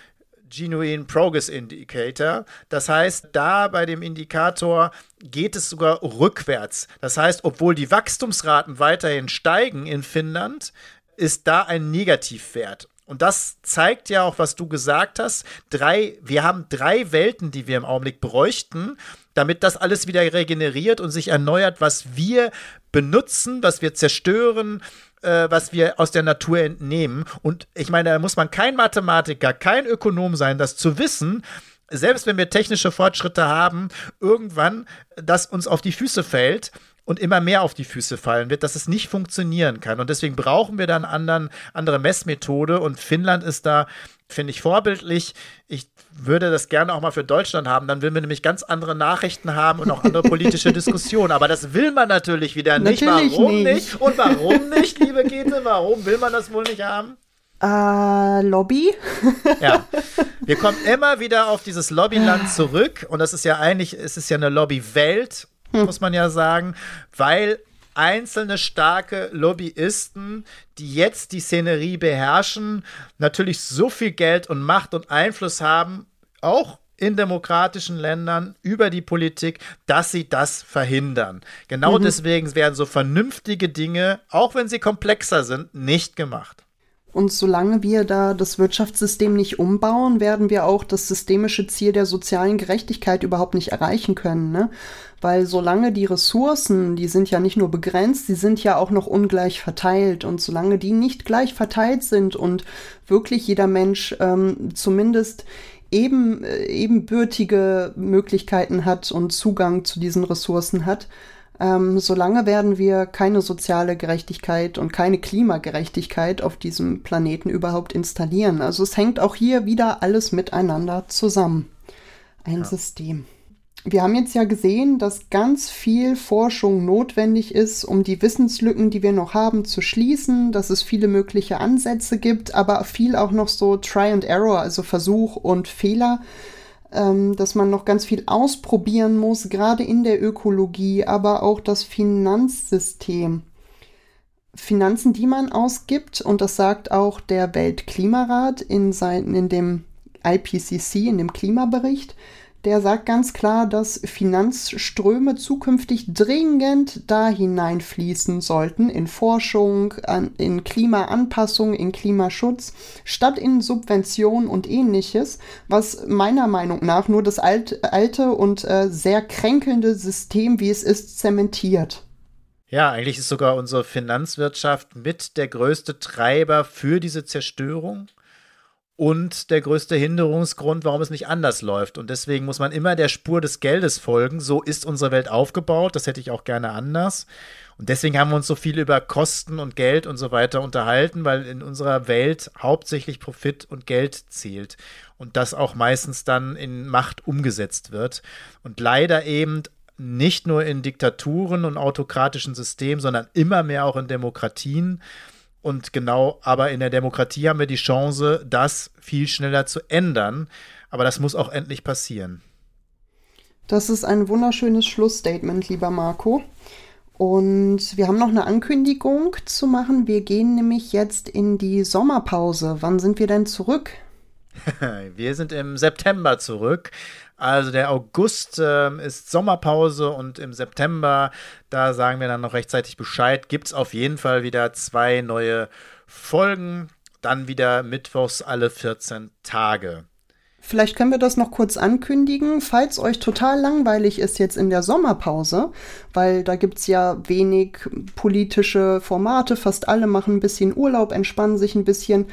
Genuine Progress Indicator. Das heißt, da bei dem Indikator geht es sogar rückwärts. Das heißt, obwohl die Wachstumsraten weiterhin steigen in Finnland, ist da ein Negativwert. Und das zeigt ja auch, was du gesagt hast. Drei, wir haben drei Welten, die wir im Augenblick bräuchten damit das alles wieder regeneriert und sich erneuert, was wir benutzen, was wir zerstören, äh, was wir aus der Natur entnehmen. Und ich meine, da muss man kein Mathematiker, kein Ökonom sein, das zu wissen, selbst wenn wir technische Fortschritte haben, irgendwann das uns auf die Füße fällt und immer mehr auf die Füße fallen wird, dass es nicht funktionieren kann. Und deswegen brauchen wir dann anderen, andere Messmethode. Und Finnland ist da, finde ich, vorbildlich. Ich würde das gerne auch mal für Deutschland haben. Dann will wir nämlich ganz andere Nachrichten haben und auch andere [laughs] politische Diskussionen. Aber das will man natürlich wieder nicht. Natürlich warum nicht? nicht? Und warum nicht, liebe Käthe? Warum will man das wohl nicht haben? Äh, Lobby. ja. [laughs] Wir kommen immer wieder auf dieses Lobbyland zurück. Und das ist ja eigentlich, es ist ja eine Lobbywelt hm. muss man ja sagen, weil einzelne starke Lobbyisten, die jetzt die Szenerie beherrschen, natürlich so viel Geld und Macht und Einfluss haben, auch in demokratischen Ländern über die Politik, dass sie das verhindern. Genau mhm. deswegen werden so vernünftige Dinge, auch wenn sie komplexer sind, nicht gemacht. Und solange wir da das Wirtschaftssystem nicht umbauen, werden wir auch das systemische Ziel der sozialen Gerechtigkeit überhaupt nicht erreichen können. Ne? Weil solange die Ressourcen, die sind ja nicht nur begrenzt, die sind ja auch noch ungleich verteilt. Und solange die nicht gleich verteilt sind und wirklich jeder Mensch ähm, zumindest eben, äh, ebenbürtige Möglichkeiten hat und Zugang zu diesen Ressourcen hat, ähm, solange werden wir keine soziale Gerechtigkeit und keine Klimagerechtigkeit auf diesem Planeten überhaupt installieren. Also es hängt auch hier wieder alles miteinander zusammen. Ein ja. System. wir haben jetzt ja gesehen, dass ganz viel Forschung notwendig ist, um die Wissenslücken, die wir noch haben, zu schließen, dass es viele mögliche Ansätze gibt, aber viel auch noch so Try and Error, also Versuch und Fehler, dass man noch ganz viel ausprobieren muss, gerade in der Ökologie, aber auch das Finanzsystem. Finanzen, die man ausgibt, und das sagt auch der Weltklimarat in, sein, in dem IPCC, in dem Klimabericht, der sagt ganz klar, dass Finanzströme zukünftig dringend da hineinfließen sollten in Forschung, in Klimaanpassung, in Klimaschutz, statt in Subventionen und ähnliches, was meiner Meinung nach nur das alte und äh, sehr kränkelnde System, wie es ist, zementiert. Ja, eigentlich ist sogar unsere Finanzwirtschaft mit der größte Treiber für diese Zerstörung und der größte Hinderungsgrund, warum es nicht anders läuft. Und deswegen muss man immer der Spur des Geldes folgen. So ist unsere Welt aufgebaut. Das hätte ich auch gerne anders. Und deswegen haben wir uns so viel über Kosten und Geld und so weiter unterhalten, weil in unserer Welt hauptsächlich Profit und Geld zählt. Und das auch meistens dann in Macht umgesetzt wird. Und leider eben nicht nur in Diktaturen und autokratischen Systemen, sondern immer mehr auch in Demokratien. Und genau, aber in der Demokratie haben wir die Chance, das viel schneller zu ändern. Aber das muss auch endlich passieren. Das ist ein wunderschönes Schlussstatement, lieber Marco. Und wir haben noch eine Ankündigung zu machen. Wir gehen nämlich jetzt in die Sommerpause. Wann sind wir denn zurück? [laughs] wir sind im September zurück. Also der August äh, ist Sommerpause und im September, da sagen wir dann noch rechtzeitig Bescheid, gibt es auf jeden Fall wieder zwei neue Folgen. Dann wieder mittwochs alle 14 Tage. Vielleicht können wir das noch kurz ankündigen, falls euch total langweilig ist jetzt in der Sommerpause, weil da gibt es ja wenig politische Formate, fast alle machen ein bisschen Urlaub, entspannen sich ein bisschen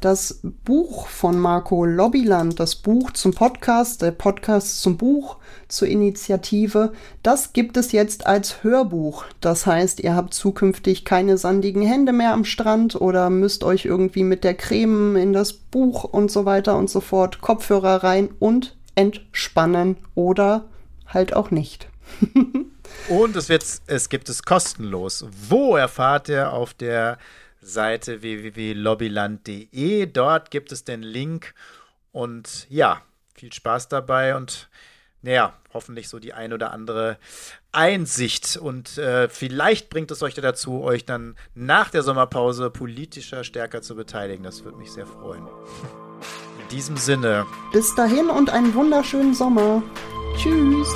das Buch von Marco Lobbyland, das Buch zum Podcast, der Podcast zum Buch, zur Initiative, das gibt es jetzt als Hörbuch. Das heißt, ihr habt zukünftig keine sandigen Hände mehr am Strand oder müsst euch irgendwie mit der Creme in das Buch und so weiter und so fort Kopfhörer rein und entspannen oder halt auch nicht. [laughs] und es, wird, es gibt es kostenlos. Wo erfahrt ihr auf der Seite www.lobbyland.de. Dort gibt es den Link und ja, viel Spaß dabei und naja, hoffentlich so die ein oder andere Einsicht. Und äh, vielleicht bringt es euch dazu, euch dann nach der Sommerpause politischer stärker zu beteiligen. Das würde mich sehr freuen. In diesem Sinne. Bis dahin und einen wunderschönen Sommer. Tschüss.